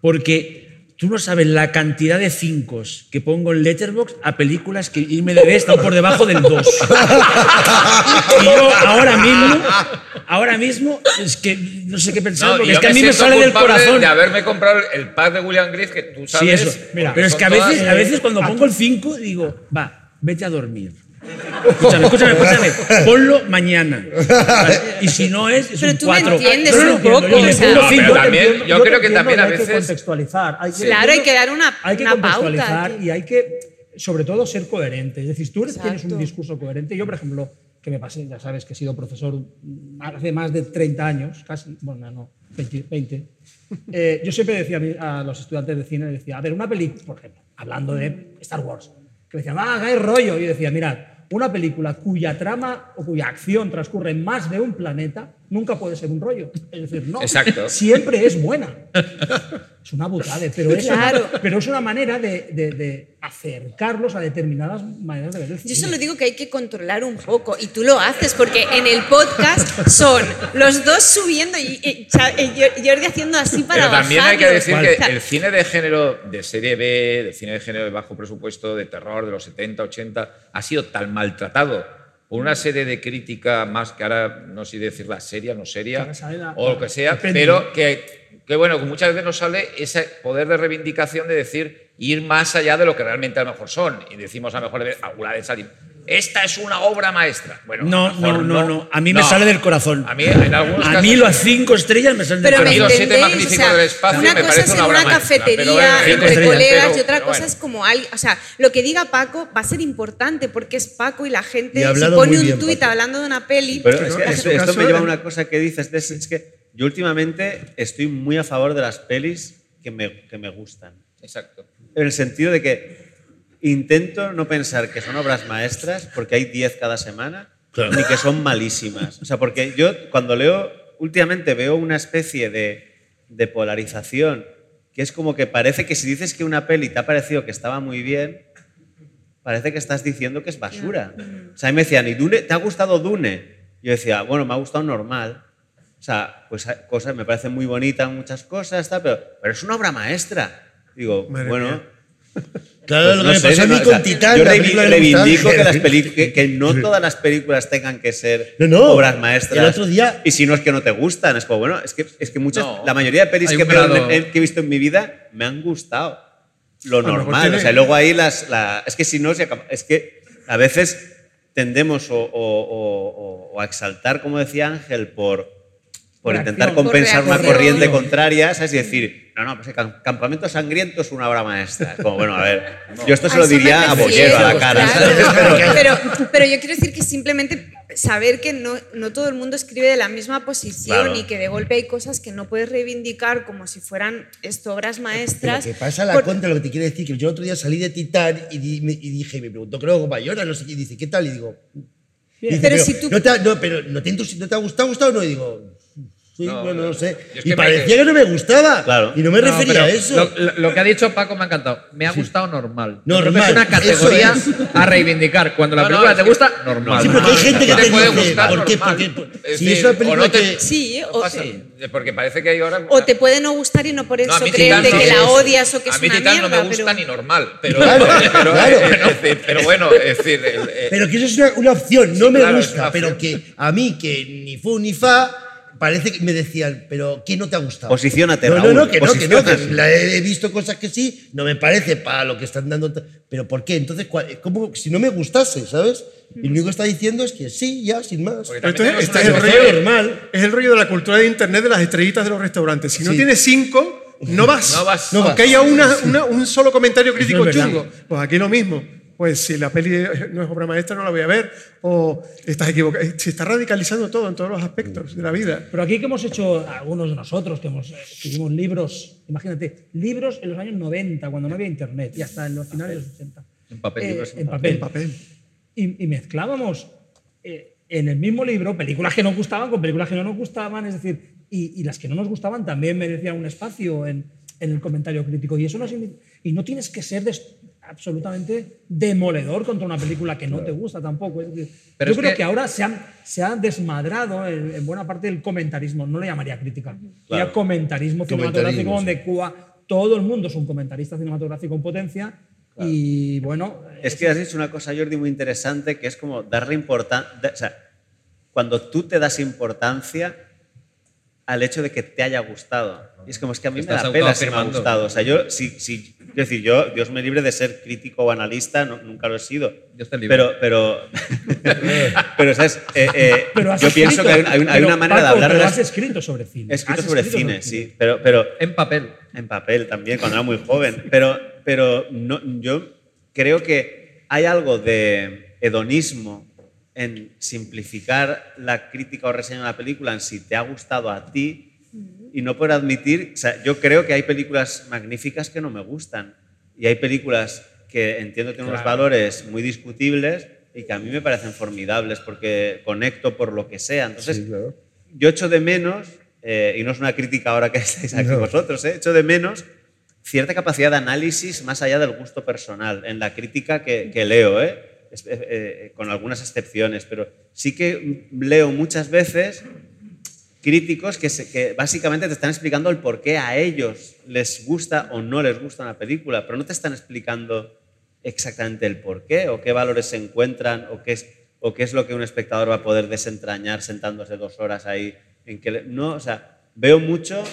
porque tú no sabes la cantidad de cinco que pongo en Letterboxd a películas que IMDb están por debajo del 2. [laughs] y yo ahora mismo, ahora mismo, es que no sé qué pensar, No, porque es que a mí me sale del corazón. de haberme comprado el pack de William Griff que tú Sí, sabes. eso. Mira, pero es que a veces, a veces cuando pongo el 5 digo, va, vete a dormir. Escúchame, escúchame, escúchame. Ponlo mañana. Vale, Y si no es, es Pero un tú me 4. entiendes un poco, o sea- No, pero también- yo creo que también a hay que veces- contextualizar. Hay que, Claro, hay que dar una, hay que una pauta. contextualizar tío. y hay que, sobre todo, ser coherente. Es decir, tú eres- tienes un Exacto. discurso coherente. Yo, por ejemplo, que me pasé, ya sabes que he sido profesor hace más de 30 años, casi, bueno, no, 20. 20. Eh, yo siempre decía a los estudiantes de cine, decía, a ver, una película, por ejemplo, hablando de Star Wars, que me decían, ah, hay rollo. Y yo decía, mirad, una película cuya trama o cuya acción transcurre en más de un planeta nunca puede ser un rollo. Es decir, no, Exacto. siempre es buena. Es una butada, pero es, Claro. pero es una manera de, de- de acercarlos a determinadas maneras de ver el Yo cine. solo digo que hay que controlar un poco y tú lo haces porque en el podcast son los dos subiendo y, y y Jordi haciendo así para Pero también hay que decir que el cine de género de serie B, de cine de género de bajo presupuesto, de terror de los 70, 80, ha sido tan maltratado por una serie de crítica más que ahora no sé decirla seria, no seria, la- o lo que sea, depende. pero que, que bueno, muchas veces nos sale ese poder de reivindicación de decir ir más allá de lo que realmente a lo mejor son. Y decimos a lo mejor alguna de salir. Esta es una obra maestra. Bueno, No, a no, no, no. A mí me sale del corazón. A mí, en algunos A mí las cinco estrellas me salen del Pero me mí corazón. los siete entendéis, magníficos del espacio una me cosa parece es en una obra una maestra, cafetería entre colegas pero- y otra cosa bueno. es como alguien, o sea, lo que diga Paco va a ser importante porque es Paco y la gente si pone un tuit hablando de una peli, Pero Pero es que en esto, me lleva a una cosa que dices, es que yo últimamente estoy muy a favor de las pelis que me, que me gustan. Exacto. En el sentido de que intento no pensar que son obras maestras, porque hay 10 cada semana, Claro. ni que son malísimas. O sea, porque yo cuando leo, últimamente veo una especie de, de polarización, que es como que parece que si dices que una peli te ha parecido que estaba muy bien, parece que estás diciendo que es basura. O sea, a mí me decían, ¿y Dune, te ha gustado Dune? Yo decía, bueno, me ha gustado normal. O sea, pues cosas, me parece muy bonita muchas cosas, tal, pero, pero es una obra maestra. Digo, Madre bueno, mía. Claro, pues lo no que me pasó a no, mí o sea, con Titán. Yo a reivindico que, las que, que no todas las películas tengan que ser No, no. obras maestras. El otro día- Y si no es que no te gustan, es como, bueno, es que, es que muchas, No, la mayoría de pelis que, grado- he- que he visto en mi vida me han gustado. Lo normal. tiene- O sea, luego ahí las. la- es que si no, se es que a veces tendemos o, o- o- o- o a exaltar, como decía Ángel, por, por intentar compensar Por una corriente contraria, ¿sabes? Y decir, no, no, pues el Cam- Campamento Sangriento es una obra maestra. Es como, bueno, a ver, yo esto se lo diría a Bollero, a la cara. [laughs] Pero, pero yo quiero decir que simplemente saber que no, no todo el mundo escribe de la misma posición Claro. y que de golpe hay cosas que no puedes reivindicar como si fueran esto, obras Pero maestras. que pasa a la por- contra, lo que te quiere decir, que yo el otro día salí de Titán y, di- me- y dije, me preguntó, creo que Bayona, no sé qué, y dice, ¿qué tal? Y digo, dice, Pero si tú- no, te ha, no, pero ¿no te, ¿no te ha gustado, gustado o no? Y digo, sí, No, bueno, no sé. Y que me- parecía que no me gustaba. Claro. Y no me No, refería a eso. Lo, que ha dicho Paco me ha encantado. Me ha gustado normal. Normal, es una categoría a reivindicar. Cuando la película te que- gusta, normal. Sí, porque hay gente que No te, puede dice, gustar ¿por qué? Porque, si es una película que... Sí, o, Porque parece que hay ahora. o te puede no gustar y no por eso No, a mí creerte Titán que la odias o que a es mí una Titán mierda. no me gusta pero... ni normal. Pero, Claro, [laughs] pero, claro. eh, pero bueno, es decir. eh, Pero que eso es una, una opción, no me gusta, pero opción. que a mí, que ni fu ni fa, parece que me decían, pero ¿qué no te ha gustado? Posiciónate, No, no, Raúl, no, que no, que no, que la he he visto cosas que sí, no me parece para lo que están dando. Pero ¿por qué? Entonces, ¿cuál- ¿cómo? Si no me gustase, ¿sabes? Y lo único que está diciendo es que sí, ya, sin más. Este es el rollo normal. Es el rollo de la cultura de internet de las estrellitas de los restaurantes. Si no Sí. tienes cinco, no vas. No vas. No vas. Aunque haya una, una- un solo comentario crítico es verdad. chungo. Pues aquí lo mismo. Pues si la peli no es obra maestra, no la voy a ver. O estás equivocado. Se está radicalizando todo en todos los aspectos de la vida. Pero aquí que hemos hecho algunos de nosotros, que hemos, eh, escribimos libros, imagínate, libros en los años 90, cuando no había internet, y hasta en los finales de los 80. En papel, Eh, libros en en papel. En papel. Y, y mezclábamos eh, en el mismo libro películas que nos gustaban con películas que no nos gustaban, es decir, y, y las que no nos gustaban también merecían un espacio en, en el comentario crítico. Y eso no, signi- y no tienes que ser absolutamente demoledor contra una película que no te gusta tampoco. Es decir, Pero yo es creo que- que, ahora se ha, se ha desmadrado en, en buena parte el comentarismo, no le llamaría crítica, sería comentarismo cinematográfico donde cua- todo el mundo es un comentarista cinematográfico en potencia y bueno... Es que has dicho una cosa, Jordi, muy interesante, que es como darle importancia. O sea, cuando tú te das importancia al hecho de que te haya gustado. Y es como, es que a mí me da pena si me ha gustado. O sea, yo, si, si, quiero decir, yo, Dios me libre de ser crítico o analista, no- nunca lo he sido. Dios te libre. Pero, pero, [laughs] pero ¿sabes? Eh, eh, Pero yo pienso escrito- que hay, una- hay una, hay pero, una manera Paco, de hablar de pero las... has escrito sobre cine. He escrito sobre escrito cine, sí, pero, pero En papel. en papel también, cuando era muy joven. Pero, pero no, yo creo que hay algo de hedonismo en simplificar la crítica o reseña de una película en si te ha gustado a ti y no por admitir, o sea, yo creo que hay películas magníficas que no me gustan y hay películas que entiendo tienen unos valores muy discutibles y que a mí me parecen formidables porque conecto por lo que sea. Entonces, yo echo de menos, eh, y no es una crítica ahora que [laughs] estáis aquí vosotros, ¿eh? echo de menos cierta capacidad de análisis más allá del gusto personal en la crítica que, que leo, ¿eh? Eh, eh, con algunas excepciones, pero sí que leo muchas veces críticos que, básicamente te están explicando el por qué a ellos les gusta o no les gusta una película, pero no te están explicando exactamente el por qué o qué valores se encuentran o qué es, o qué es lo que un espectador va a poder desentrañar sentándose dos horas ahí. En que no, o sea, veo mucho,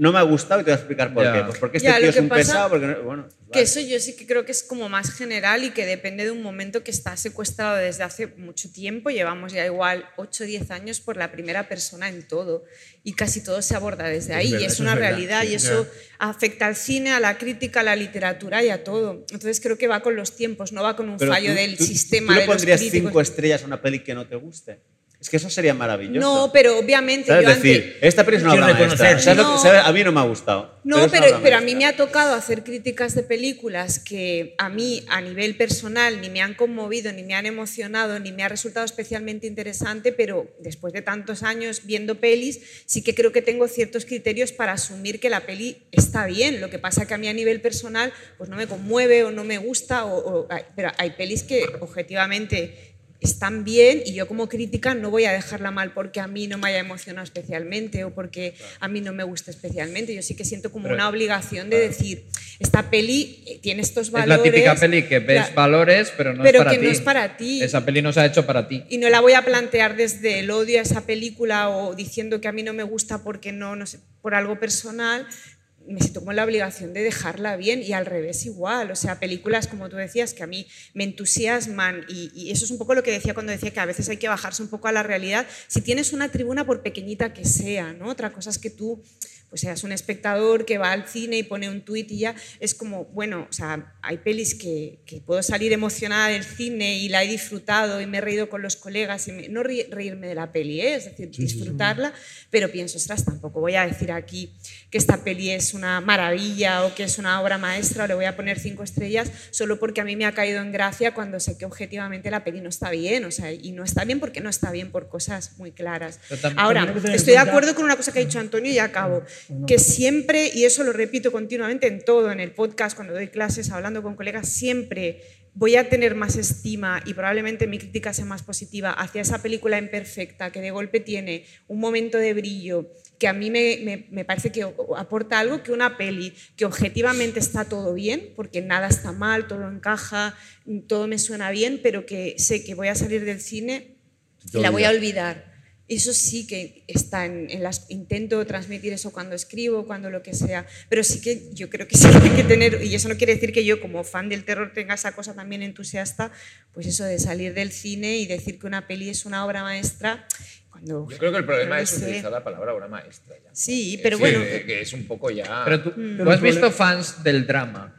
no me ha gustado y te voy a explicar por Ya. qué. Pues porque este Ya, tío es que un pasa- pesado, porque no- bueno, Que eso yo sí que creo que es como más general y que depende de un momento que está secuestrado desde hace mucho tiempo. Llevamos ya igual 8 o 10 años por la primera persona en todo y casi todo se aborda desde ahí verdad, y es una es verdad, realidad sí, y eso afecta al cine, a la crítica, a la literatura y a todo. Entonces creo que va con los tiempos, no va con un pero fallo tú- del tú- sistema ¿Tú le de pondrías críticos. cinco estrellas a una peli que no te guste? Es que eso sería maravilloso. No, pero obviamente ¿Sabes? yo decir, antes... esta peli es una obra maestra. reconocer, ¿Sabes lo que- no. sabes? A mí no me ha gustado. No, pero, pero a mí me ha tocado hacer críticas de películas que a mí a nivel personal ni me han conmovido, ni me han emocionado, ni me ha resultado especialmente interesante, pero después de tantos años viendo pelis, sí que creo que tengo ciertos criterios para asumir que la peli está bien. Lo que pasa que a mí a nivel personal pues no me conmueve o no me gusta, o, o- pero hay pelis que objetivamente están bien y yo como crítica no voy a dejarla mal porque a mí no me haya emocionado especialmente o porque a mí no me gusta especialmente. Yo sí que siento como Pero- una obligación de decir, esta peli eh, tiene estos Es valores. la típica peli que ves la- valores, pero no pero es para que ti. no es para ti. Esa peli no se ha hecho para ti. Y no la voy a plantear desde el odio a esa película o diciendo que a mí no me gusta porque no, no sé, por algo personal. Me siento como la obligación de dejarla bien y al revés igual. O sea, películas, como tú decías, que a mí me entusiasman y, y eso es un poco lo que decía cuando decía que a veces hay que bajarse un poco a la realidad. Si tienes una tribuna, por pequeñita que sea, ¿no? Otra cosa es que tú pues seas un espectador que va al cine y pone un tuit y ya es como, bueno, o sea, hay pelis que, que puedo salir emocionada del cine y la he disfrutado y me he reído con los colegas, y me- no reírme de la peli, ¿eh? es decir, disfrutarla, pero pienso, ostras, tampoco voy a decir aquí que esta peli es una maravilla o que es una obra maestra o le voy a poner cinco estrellas solo porque a mí me ha caído en gracia cuando sé que objetivamente la peli no está bien, o sea, y no está bien porque no está bien por cosas muy claras. Ahora, estoy de acuerdo con una cosa que ha dicho Antonio y ya acabo, que siempre, y eso lo repito continuamente en todo, en el podcast, cuando doy clases, hablando con colegas, siempre voy a tener más estima y probablemente mi crítica sea más positiva hacia esa película imperfecta que de golpe tiene un momento de brillo que a mí me, me- me parece que aporta algo que una peli que objetivamente está todo bien, porque nada está mal, todo encaja, todo me suena bien, pero que sé que voy a salir del cine y la voy a olvidar. Eso sí que está en, en las. Intento transmitir eso cuando escribo, cuando lo que sea. Pero sí que yo creo que [laughs] sí que hay que tener. Y eso no quiere decir que yo, como fan del terror, tenga esa cosa también entusiasta. Pues eso de salir del cine y decir que una peli es una obra maestra. Cuando, Yo creo que el problema no es sé. utilizar la palabra obra maestra. ya. Sí, pero bueno. que- Que es un poco ya. Pero tú, Mm. ¿tú has visto fans del drama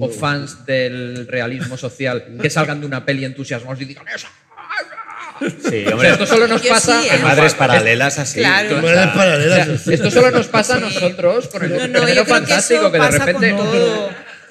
o fans del realismo social que salgan de una peli entusiasmados y digan eso? Sí, hombre. esto solo nos pasa. sí, ¿eh? en Madres paralelas así. Claro. O sea, Madres paralelas. O sea, esto solo nos pasa a nosotros con el No, no, yo que fantástico eso que, de repente. todo.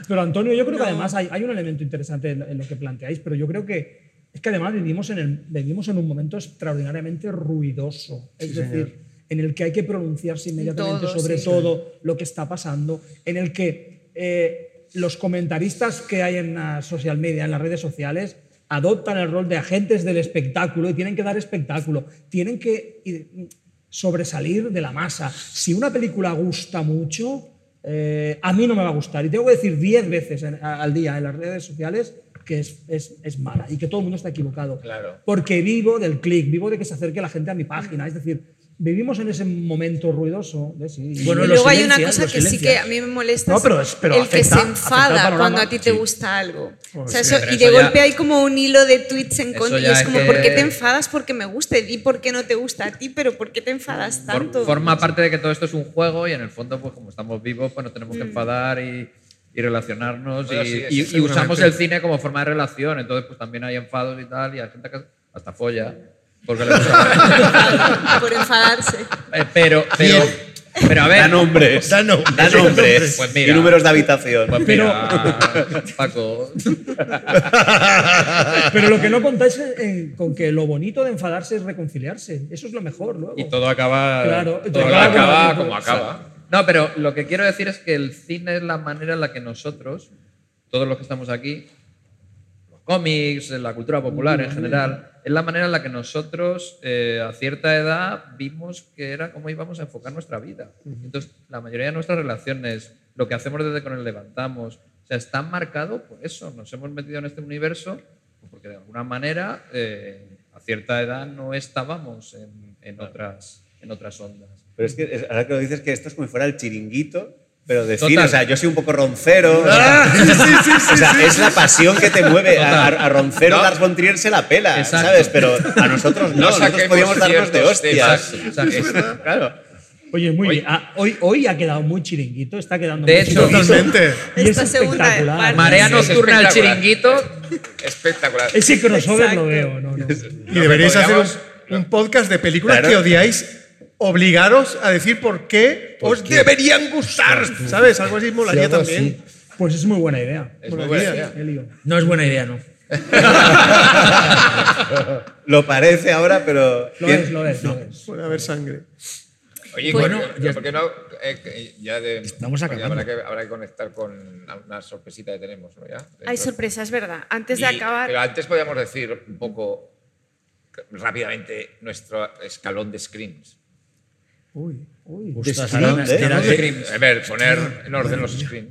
Pero Antonio, yo creo que No. además hay, hay un elemento interesante en, en lo que planteáis, pero yo creo que es que además vivimos en, el, vivimos en un momento extraordinariamente ruidoso. Es decir, en el que hay que pronunciarse inmediatamente Todo, sobre sí. todo lo que está pasando, en el que eh, los comentaristas que hay en la social media, en las redes sociales, adoptan el rol de agentes del espectáculo y tienen que dar espectáculo, tienen que eh, sobresalir de la masa. Si una película gusta mucho, eh, a mí no me va a gustar. Y tengo que decir 10 veces en- a- al día en las redes sociales que es, es- es mala y que todo el mundo está equivocado. Claro. Porque vivo del clic, vivo de que se acerque la gente a mi página. Es decir, vivimos en ese momento ruidoso. sí, Bueno, y luego hay una cosa que sí que a mí me molesta. No, pero es- pero el que afecta- se afecta al enfada cuando a ti te Sí. gusta algo. O sea, sí, eso- y de eso ya- golpe hay como un hilo de tweets en contra. Y ya es como, que- ¿por qué te enfadas? Porque me gusta. Di por qué no te gusta a ti, pero ¿por qué te enfadas tanto? forma parte de que todo esto es un juego y en el fondo, pues como estamos vivos, pues nos tenemos que enfadar y, y relacionarnos Bueno, y, sí, y- sí, y usamos seguramente. el cine como forma de relación. Entonces, pues también hay enfados y tal y hay gente que hasta folla. Porque [laughs] por enfadarse. Eh, pero, pero, Pero a ver. Da nombres. Da nombres. Da nombres. Pues mira. y números de habitación. Pues mira, Paco. [laughs] Pero lo que no contáis es en- con que lo bonito de enfadarse es reconciliarse. Eso es lo mejor luego. Y todo acaba. Claro, todo todo acaba acaba como como- acaba. No, pero lo que quiero decir es que el cine es la manera en la que nosotros, todos los que estamos aquí, los cómics, la cultura popular en general, es la manera en la que nosotros eh, a cierta edad vimos que era cómo íbamos a enfocar nuestra vida. Entonces, la mayoría de nuestras relaciones, lo que hacemos desde que nos levantamos, o sea, está marcado por eso. Nos hemos metido en este universo porque de alguna manera eh, a cierta edad no estábamos en, en otras, en otras ondas. Pero es que ahora que lo dices que esto es como si fuera el chiringuito, pero de Total. O sea, yo soy un poco roncero. Ah, o sea, [laughs] o sea, es la pasión que te mueve. A, a roncero No. Lars von Trier se la pela, Exacto. ¿sabes? Pero a nosotros no. No nosotros podíamos darnos de hostias. Exacto. Es- claro. Oye, muy bien. Ah, hoy, hoy ha quedado muy chiringuito, está quedando De muy hecho, chiringuito. Totalmente. Y es segunda espectacular. parte. Marea Sí, nocturna espectacular. chiringuito. Espectacular. Ese crossover Exacto. lo veo, no, no. Y deberíais hacer un podcast de películas Claro. que odiáis, obligaros a decir por qué os deberían gustar. ¿Sabes? Algo así molaría algo también. Pues es muy buena idea. Es muy buena idea. Elio. No es buena idea, ¿no? [laughs] Lo parece ahora, pero. Lo ¿quién- es, lo es, lo es. Puede haber sangre. Oye, Bueno, ¿por qué- ya- ¿por qué no? eh, ya de, Estamos porque acabando. Habrá que, habrá que conectar con una sorpresita que tenemos, ¿no? Ya, Hay Dentro. sorpresa, es verdad. Antes de Y- acabar. Pero antes podíamos decir un poco rápidamente nuestro escalón de screens. Uy, uy. Ostras, ahora- ¿no? de- A ver, poner en orden los de-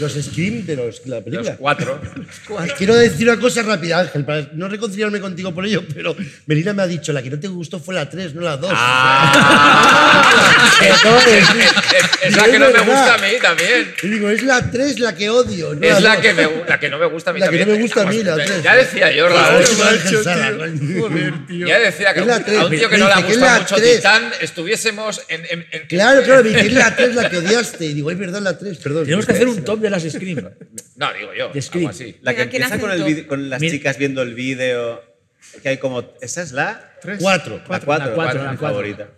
Los Scream de los, la película. los [laughs] cuatro. Quiero decir una cosa rápida, Ángel, para no reconciliarme contigo por ello, pero Melina me ha dicho, la que no te gustó fue la 3, no la 2. Ah. [laughs] es, es- es- es la que no me gusta a mí también. Y digo, es la 3 la que odio. No Es la que, me, la que no me gusta a mí La que también. no me gusta a mí, la tres. Ya decía yo, tío. coño. Joder, tío. Ya decía que Es la a un- tres. a un tío que Me no le gusta la mucho. Titán, estuviésemos en. En- en- Claro, claro, [laughs] dice, es la 3 la que odiaste. Y digo, es verdad, la 3, perdón. Tenemos que hacer un top de las Scream. [laughs] No, digo yo. De Scream. así. La que Venga, ¿quién empieza con, el top? vide- con las Mira. chicas viendo el vídeo. Que hay como. ¿Esa es la? 4. La 4. La cuatro, la mi cuatro. favorita.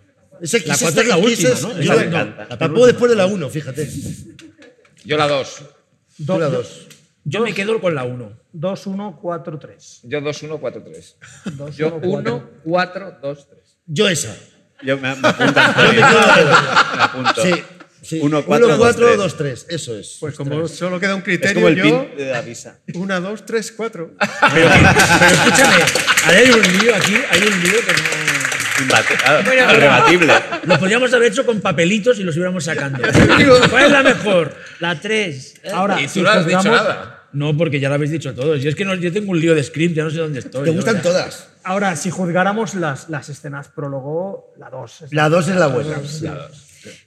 Esa, La esa cuatro es la última, es- ¿no? yo la- encanta. La pongo después de la 1, fíjate. Yo la 2. Tú la 2. Yo me quedo con la 1. 2, 1, 4, 3. Yo 2, 1, 4, 3. Yo 1, 4, 2, 3. Yo esa. Yo me, me apunto. Antonio. [laughs] me apunto. Sí. sí. 1, 4, 2, 4, 3. 2, 3. Eso es. Pues como solo queda un Es criterio, como el yo. pin de la visa. Una, dos, tres, cuatro. [laughs] Pero, pero escúchame, hay un lío aquí, hay un lío que no. Imbate- ah. Lo podríamos haber hecho con papelitos y los hubiéramos sacando. [laughs] ¿Cuál es la mejor? La 3. Ahora, Y si tú no has dicho nada. No, porque ya lo habéis dicho todos. Y es que no- yo tengo un lío de script, ya no sé dónde estoy. Te gustan ya. todas. Ahora, si juzgáramos las, las escenas prólogo, la 2. La 2 es la buena.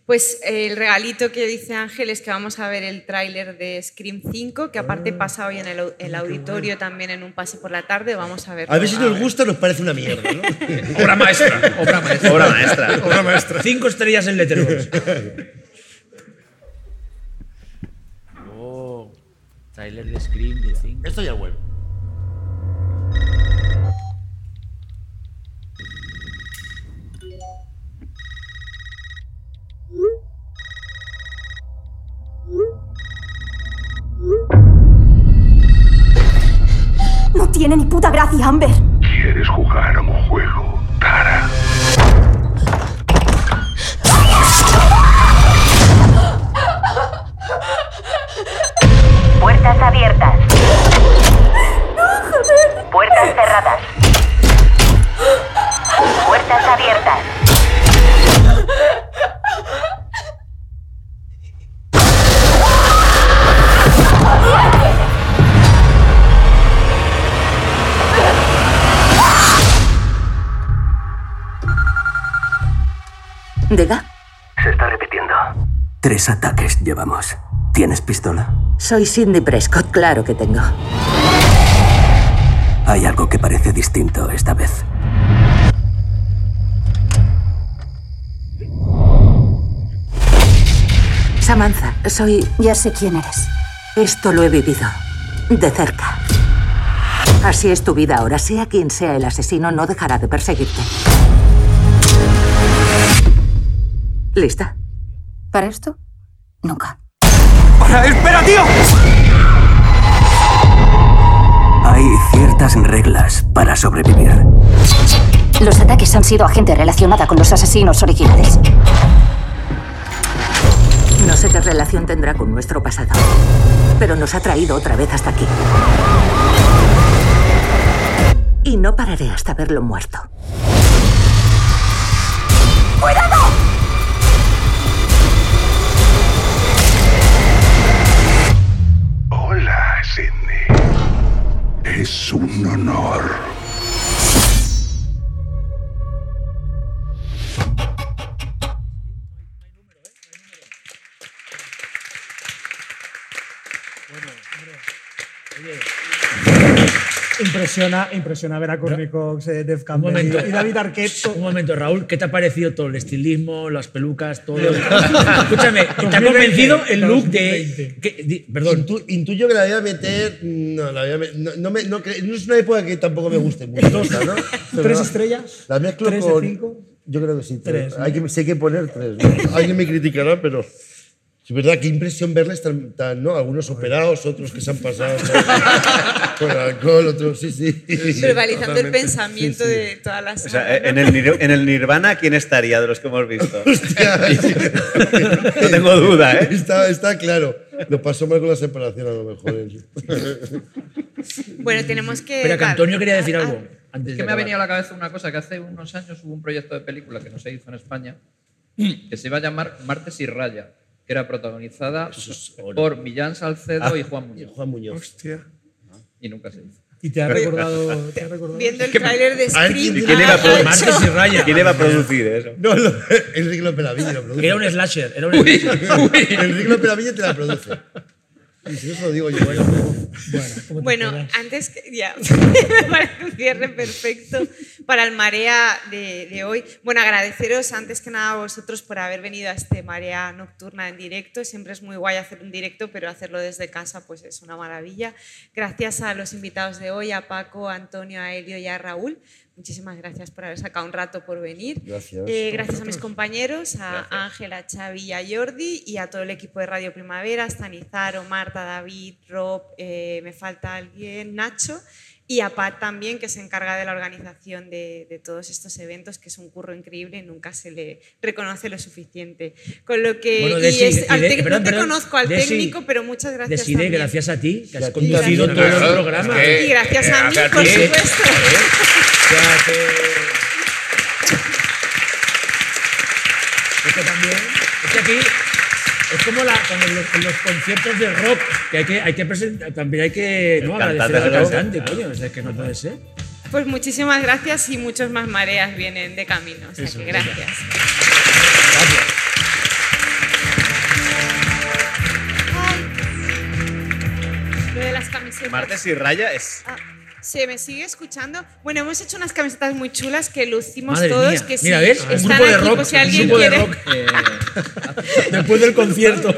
Pues eh, el regalito que dice Ángel es que vamos a ver el tráiler de Scream 5, que aparte pasa hoy en el, el auditorio también en un pase por la tarde. Vamos a ver. A ver si nos gusta, nos parece una mierda, ¿no? [laughs] Obra maestra. Obra maestra. Obra maestra. Obra maestra. Cinco estrellas en Letterboxd. [laughs] trailer de Scream de 5. Esto ya bueno. No tiene ni puta gracia, Amber. Llevamos. ¿Tienes pistola? Soy Cindy Prescott, claro que tengo. Hay algo que parece distinto esta vez. Samantha, soy... Ya sé quién eres. Esto lo he vivido. De cerca. Así es tu vida ahora. Sea quien sea el asesino, no dejará de perseguirte. ¿Lista? Para esto, nunca. ¡Espera, tío! Hay ciertas reglas para sobrevivir. Los ataques han sido a gente relacionada con los asesinos originales. No sé qué relación tendrá con nuestro pasado, pero nos ha traído otra vez hasta aquí. Y no pararé hasta verlo muerto. ¡Cuidado! Un honor. Impresiona, impresiona ver a Courtney Cox, eh, Un Campbell momento. y, y David Arquette. Un momento, Raúl, ¿qué te ha parecido todo? El estilismo, las pelucas, todo. [laughs] Escúchame, ¿te ha convencido el look de. que- di- perdón. Intu- intuyo que la voy a meter. No, la voy a me- no, no me- no cre- no es una época que tampoco me guste mucho. [laughs] ¿Tres la- estrellas? La mezclo ¿Tres de con. cinco? Yo creo que sí. Tres. Tres. Hay que, sí hay que poner tres. ¿no? Alguien me criticará, pero. Es verdad, qué impresión verles tan, tan, ¿no? Algunos operados, otros que se han pasado con [laughs] alcohol, otros sí, sí. Verbalizando el pensamiento Sí, sí. de todas las O sea, en el, Nir- en el Nirvana, ¿quién estaría de los que hemos visto? [laughs] no tengo duda, ¿eh? Está, está claro. Lo pasó mal con la separación, a lo mejor. Bueno, tenemos que. Dar- Antonio quería decir algo. Antes Es que me ha venido a la cabeza una cosa, que hace unos años hubo un proyecto de película que no se hizo en España, que se iba a llamar Martes y Raya, que era protagonizada por Millán Salcedo y Juan Muñoz. Juan Muñoz. Hostia. Y nunca se hizo. Y te ha recordado. Te ha [laughs] recordado Viendo el tráiler de Scream. ¿quién- ¿Quién iba a, ah, y Raya. ¿Quién iba a producir eso? No, no, [laughs] Enrique López Lavigne lo produce. Era un slasher. Era un slasher. Enrique López Lavigne te la produce. Y si eso lo digo yo. Bueno, Bueno, antes que ya, me parece un cierre perfecto para el Marea de, de hoy. Bueno, agradeceros antes que nada a vosotros por haber venido a este Marea Nocturna en directo. Siempre es muy guay hacer un directo, pero hacerlo desde casa pues es una maravilla. Gracias a los invitados de hoy, a Paco, a Antonio, a Elio y a Raúl. Muchísimas gracias por haber sacado un rato por venir. Gracias. Eh, gracias a mis compañeros, a Ángela, Xavi y a Jordi y a todo el equipo de Radio Primavera, Stanizaro, Marta, David, Rob, eh, me falta alguien, Nacho y a Pat también, que se encarga de la organización de, de todos estos eventos, que es un curro increíble y nunca se le reconoce lo suficiente. Con lo que... Bueno, y Desi, es- perdón, no te perdón, conozco al Desi, técnico, pero muchas gracias Decide, también. gracias a ti, que has conducido todo el programa. es que- Y gracias a Eh, mí, a por ti. supuesto. [laughs] O sea, que- Esto también. Es que aquí es como la, como los, los conciertos de rock, que hay que, hay que presentar, también hay que ¿no? Agradecer al cantante, coño, es que no puede ser. Pues muchísimas gracias y muchos más mareas vienen de camino. O sea que gracias. Ay. Lo de las camisetas. Martes y Raya es. Ah, ¿Se me sigue escuchando? Bueno, hemos hecho unas camisetas muy chulas que lucimos todos. Que Mira, sí, ¿ves? Están un grupo rock. Pues, si alguien grupo quiere... de rock. Eh, [laughs] después del concierto.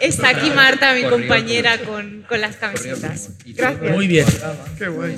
Está aquí Marta, mi compañera. Con, con, las camisetas. Gracias. Muy bien. Qué bueno.